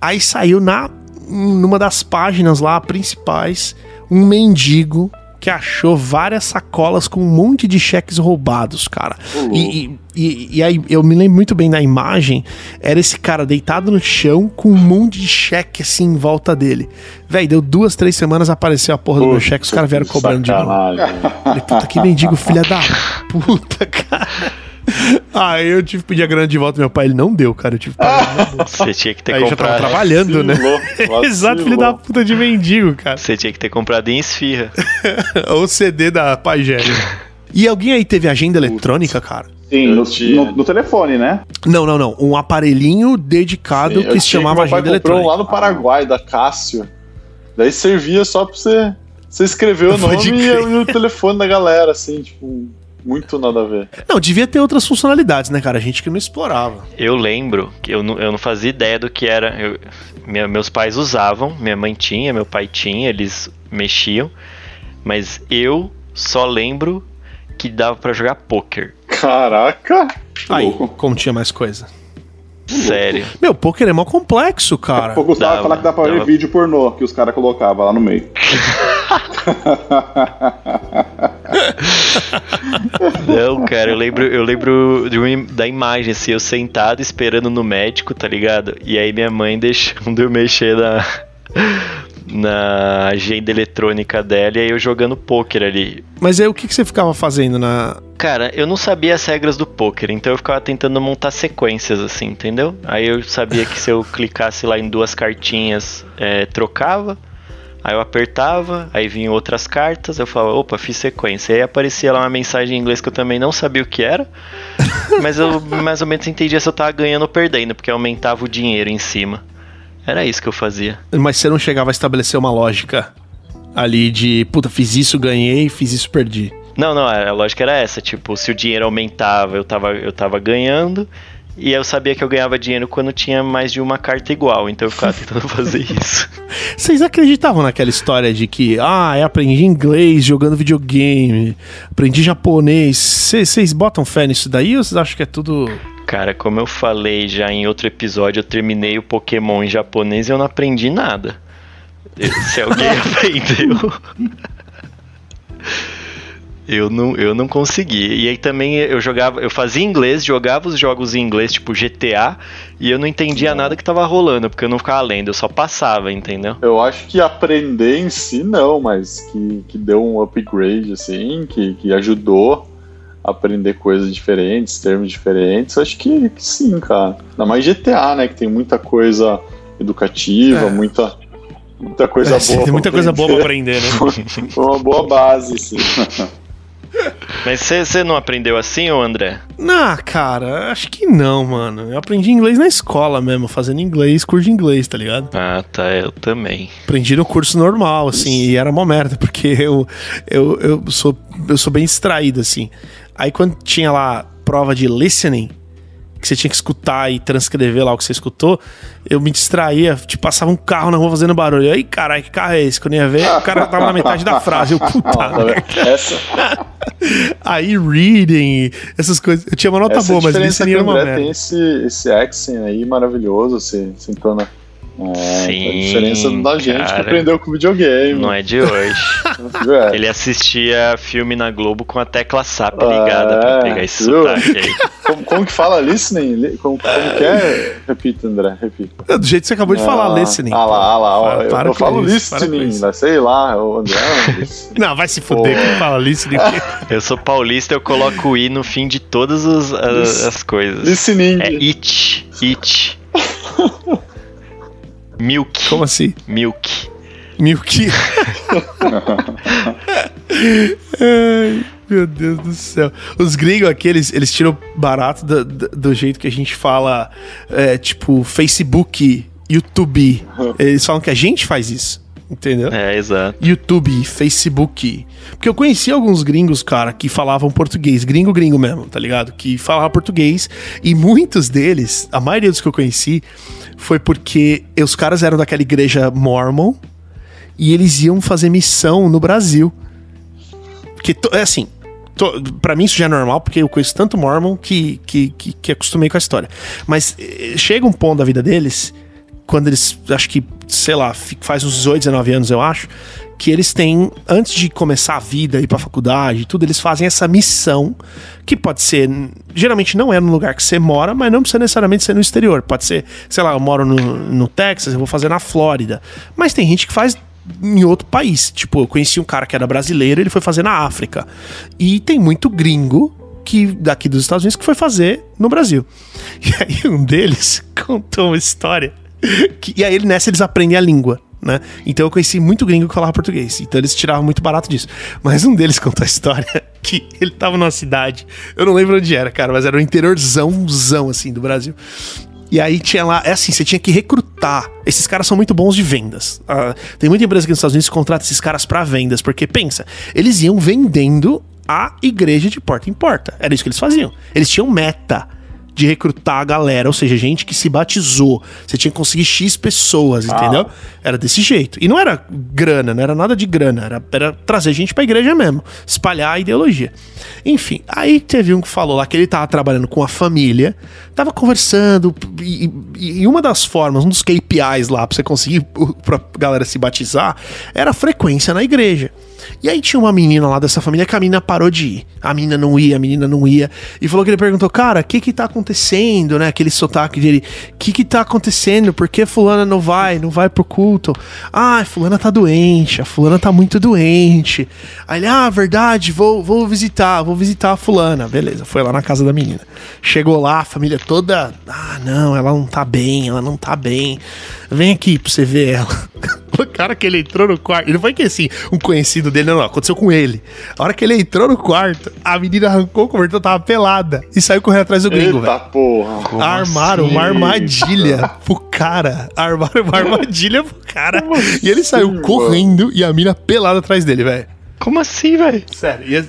Aí saiu na numa das páginas lá principais um mendigo que achou várias sacolas com um monte de cheques roubados, cara. E, e, e- e aí eu me lembro muito bem da imagem, era esse cara deitado no chão com um monte de cheque assim em volta dele. Véi, deu duas, três semanas, apareceu a porra do meu cheque, os caras vieram cobrando de novo. Falei, puta, que mendigo filha da puta, cara. Aí eu tive que pedir a grana de volta, meu pai ele não deu, cara. Eu tive que pagar. Você tinha que ter Aí eu já tava comprado. trabalhando, né? Vacilou, Exato, filho da puta de mendigo, cara. Você tinha que ter comprado em esfirra. o CD da Pagéria. E alguém aí teve agenda eletrônica, cara? Sim, Eu no, tinha. no- no telefone, né? Não, não, não. Um aparelhinho dedicado Eu que se chamava meu pai agenda um eletrônica. lá no Paraguai, da Cássio. Daí servia só pra você, você escrever o nome e, e o telefone da galera, assim, tipo, muito nada a ver. Não, devia ter outras funcionalidades, né, cara? A gente que não explorava. Eu lembro que eu não, eu não fazia ideia do que era. Eu- minha- meus pais usavam, minha mãe tinha, meu pai tinha, eles mexiam. Mas eu só lembro que dava pra jogar poker. Caraca! Aí, louco. como tinha mais coisa. Sério. Meu, poker é mó complexo, cara. O Gustavo Dava, falar que dá pra ver dava. vídeo pornô que os caras colocavam lá no meio. Não, cara, eu lembro, eu lembro de uma- da imagem, assim, eu sentado esperando no médico, tá ligado? E aí minha mãe deixando eu mexer na, na agenda eletrônica dela e aí eu jogando poker ali. Mas aí o que, que você ficava fazendo na. Cara, eu não sabia as regras do poker, então eu ficava tentando montar sequências assim, entendeu? Aí eu sabia que se eu clicasse lá em duas cartinhas, é, trocava. Aí eu apertava, aí vinham outras cartas, eu falava, opa, fiz sequência. Aí aparecia lá uma mensagem em inglês que eu também não sabia o que era, mas eu mais ou menos entendia se eu tava ganhando ou perdendo, porque aumentava o dinheiro em cima. Era isso que eu fazia. Mas você não chegava a estabelecer uma lógica ali de, puta, fiz isso, ganhei, fiz isso, perdi. Não, não, a lógica era essa, tipo, se o dinheiro aumentava, eu tava, eu tava ganhando, e eu sabia que eu ganhava dinheiro quando tinha mais de uma carta igual, então eu ficava tentando fazer isso. Vocês acreditavam naquela história de que, ah, eu aprendi inglês jogando videogame, aprendi japonês. Vocês botam fé nisso daí ou vocês acham que é tudo. Cara, como eu falei já em outro episódio, eu terminei o Pokémon em japonês e eu não aprendi nada. Se alguém aprendeu. Eu não, eu não consegui. E aí também eu jogava, eu fazia inglês, jogava os jogos em inglês, tipo GTA, e eu não entendia nada que tava rolando, porque eu não ficava lendo, eu só passava, entendeu? Eu acho que aprender em si não, mas que, que deu um upgrade, assim, que, que ajudou a aprender coisas diferentes, termos diferentes, acho que, que sim, cara. Ainda mais GTA, né, que tem muita coisa educativa, É. muita, muita coisa É, boa. tem muita pra coisa boa pra aprender. aprender, né? Foi uma boa base, sim. Mas você não aprendeu assim, ô André? Não, cara, acho que não, mano. Eu aprendi inglês na escola mesmo, fazendo inglês, curso de inglês, tá ligado? Ah, tá, eu também. Aprendi no curso normal, assim, e era uma merda, porque eu, eu, eu, sou, eu sou bem distraído, assim. Aí quando tinha lá prova de listening, que você tinha que escutar e transcrever lá o que você escutou, eu me distraía, tipo, passava um carro na rua fazendo barulho. Aí, caralho, que carro é esse? Quando eu ia ver, o cara tava na metade da frase. Eu, puta merda. Essa, Aí, reading, essas coisas. Eu tinha uma nota essa boa, mas listening era uma merda. tem esse, esse accent aí maravilhoso, esse, esse entona. É, Sim, a diferença da gente que cara. aprendeu com videogame. Não é de hoje. É. Ele assistia filme na Globo com a tecla SAP ligada É, pra pegar esse viu? sotaque aí. Como, como que fala listening? Li- Como, como que é? Repita, André, repita. Do jeito que você acabou de falar, Ah, listening. Ah lá, ah lá. ó, Para- eu para eu falo isso, listening, né, sei lá, o André. Não, vai se fuder, quem fala listening. Eu sou paulista, eu coloco o i no fim de todas os- as, as coisas. listening. É it, it. Milk, Como assim? milk. Milk. Ai, meu Deus do céu. Os gringos aqui, eles, eles tiram barato do, do- do jeito que a gente fala, é, tipo, Facebook, YouTube. Eles falam que a gente faz isso, entendeu? É, exato. YouTube, Facebook. Porque eu conheci alguns gringos, cara, que falavam português, gringo, gringo mesmo, tá ligado? Que falavam português. E muitos deles, a maioria dos que eu conheci, foi porque os caras eram daquela igreja mormon e eles iam fazer missão no Brasil. Porque, é assim, to, pra mim isso já é normal, porque eu conheço tanto mormon que, que, que, que acostumei com a história. Mas eh, chega um ponto da vida deles, quando eles, acho que, sei lá, faz uns 18, 19 anos, eu acho, que eles têm, antes de começar a vida, ir pra faculdade e tudo, eles fazem essa missão, que pode ser, geralmente não é no lugar que você mora, mas não precisa necessariamente ser no exterior. Pode ser, sei lá, eu moro no, no Texas, eu vou fazer na Flórida. Mas tem gente que faz em outro país. Tipo, eu conheci um cara que era brasileiro, ele foi fazer na África. E tem muito gringo que daqui dos Estados Unidos que foi fazer no Brasil. E aí um deles contou uma história. E aí nessa eles aprendem a língua. Né? Então eu conheci muito gringo que falava português. Então eles tiravam muito barato disso. Mas um deles contou a história que ele tava numa cidade. Eu não lembro onde era, cara, mas era o interiorzãozão, assim, do Brasil. E aí tinha lá, é assim, você tinha que recrutar. Esses caras são muito bons de vendas. Ah, tem muita empresa aqui nos Estados Unidos que contrata esses caras pra vendas, porque pensa, eles iam vendendo a igreja de porta em porta. Era isso que eles faziam. Eles tinham meta de recrutar a galera, ou seja, gente que se batizou. Você tinha que conseguir X pessoas, entendeu? Era desse jeito. E não era grana, não era nada de grana, era, era trazer gente pra igreja mesmo, espalhar a ideologia. Enfim, aí teve um que falou lá que ele tava trabalhando com a família, tava conversando, e, e- e uma das formas, um dos KPIs lá pra você conseguir pra galera se batizar, era a frequência na igreja. E aí tinha uma menina lá dessa família que a menina parou de ir. A menina não ia, a menina não ia. E falou que ele perguntou, cara, o que que tá acontecendo? né? Aquele sotaque dele. O que que tá acontecendo? Por que fulana não vai? Não vai pro culto? Ah, fulana tá doente. A fulana tá muito doente. Aí ele, ah, verdade, vou, vou visitar, vou visitar a fulana. Beleza, foi lá na casa da menina. Chegou lá, a família toda, ah, não, ela não tá bem, ela não tá bem. Vem aqui pra você ver ela. O cara que ele entrou no quarto. Não foi que assim, um conhecido dele, não, não. Aconteceu com ele. A hora que ele entrou no quarto, a menina arrancou o cobertor, tava pelada. E saiu correndo atrás do gringo, Eita velho. porra. Como Armaram assim? uma armadilha pro cara. Armaram uma armadilha pro cara. E ele saiu assim, correndo e a mina pelada atrás dele, velho. Como assim, velho? Sério. E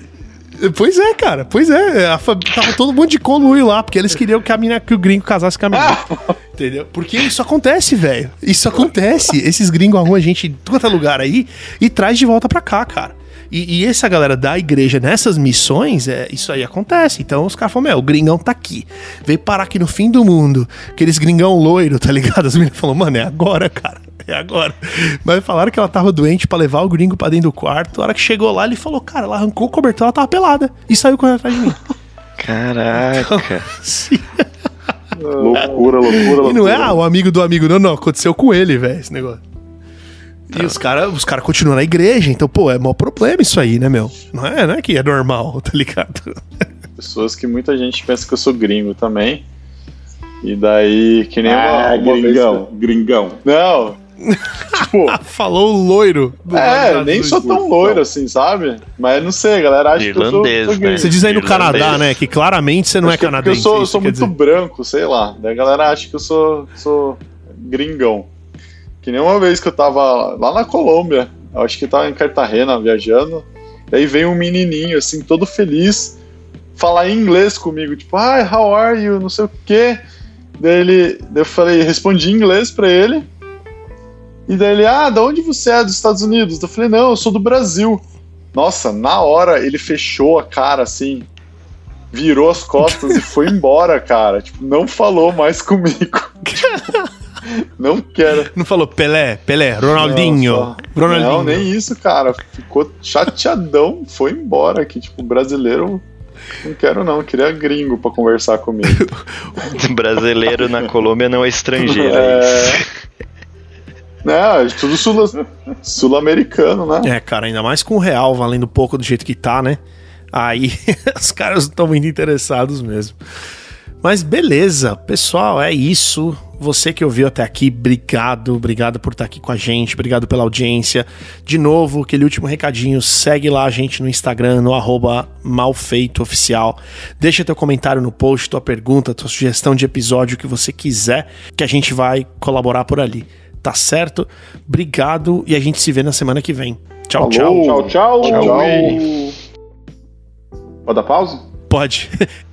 Pois é, cara. Pois é. A Tava todo mundo de conluio lá, porque eles queriam que, a mina, que o gringo casasse com a menina. Entendeu? Porque isso acontece, velho. Isso acontece. Esses gringos arrumam a gente em quanto é lugar aí e traz de volta pra cá, cara. E, e essa galera da igreja nessas missões, é, isso aí acontece. Então os caras falam, meu, o gringão tá aqui. Veio parar aqui no fim do mundo. Aqueles gringão loiro, tá ligado? As meninas falaram, mano, é agora, cara. É agora. Mas falaram que ela tava doente pra levar o gringo pra dentro do quarto. A hora que chegou lá, ele falou, cara, ela arrancou o cobertor, ela tava pelada. E saiu correndo atrás de mim. Caraca. Sim. Loucura, loucura, loucura. E não é ah, o amigo do amigo, não, não. Aconteceu com ele, velho, esse negócio. E os caras os cara continuam na igreja, então, pô, é maior problema isso aí, né, meu? Não é, não é que é normal, tá ligado? Pessoas que muita gente pensa que eu sou gringo também. E daí, que nem uma, Ah, uma vez. gringão, gringão. Não. Tipo, Falou loiro. é, nem sou tão loiro assim, sabe? Mas não sei, a galera acha que eu sou, Irlandês, sou né? Você diz aí no Irlandês. Canadá, né? Que claramente você não Acho é porque canadense. Eu sou, eu sou muito dizer. branco, sei lá. Daí a galera acha que eu sou, sou gringão. Que nem uma vez que eu tava lá na Colômbia, eu acho que eu tava em Cartagena viajando. Daí veio um menininho, assim, todo feliz, falar em inglês comigo, tipo, hi, how are you? Não sei o quê. Daí ele, daí eu falei, respondi em inglês pra ele. E daí ele, ah, da onde você é? Dos Estados Unidos? Eu falei, não, eu sou do Brasil. Nossa, na hora ele fechou a cara assim, virou as costas e foi embora, cara. Tipo, não falou mais comigo. Tipo, não quero. Não falou Pelé, Pelé, Ronaldinho. Não, só- Ronaldinho. Não, nem isso, cara. Ficou chateadão, foi embora. Que, tipo, brasileiro. Não quero, não. Queria gringo pra conversar comigo. Brasileiro na Colômbia não é estrangeiro. É É. isso. Não, é tudo sul- sul-americano, né? É, cara, ainda mais com o real valendo pouco do jeito que tá, né? Aí os caras estão muito interessados mesmo. Mas beleza, pessoal, é isso. Você que ouviu até aqui, obrigado, obrigado por estar aqui com a gente, obrigado pela audiência. De novo, aquele último recadinho, segue lá a gente no Instagram, no arroba malfeitooficial. Deixa teu comentário no post, tua pergunta, tua sugestão de episódio que você quiser, que a gente vai colaborar por ali. Tá certo? Obrigado e a gente se vê na semana que vem. Tchau, tchau. Falou. Tchau, tchau. Tchau. Pode dar pausa? Pode.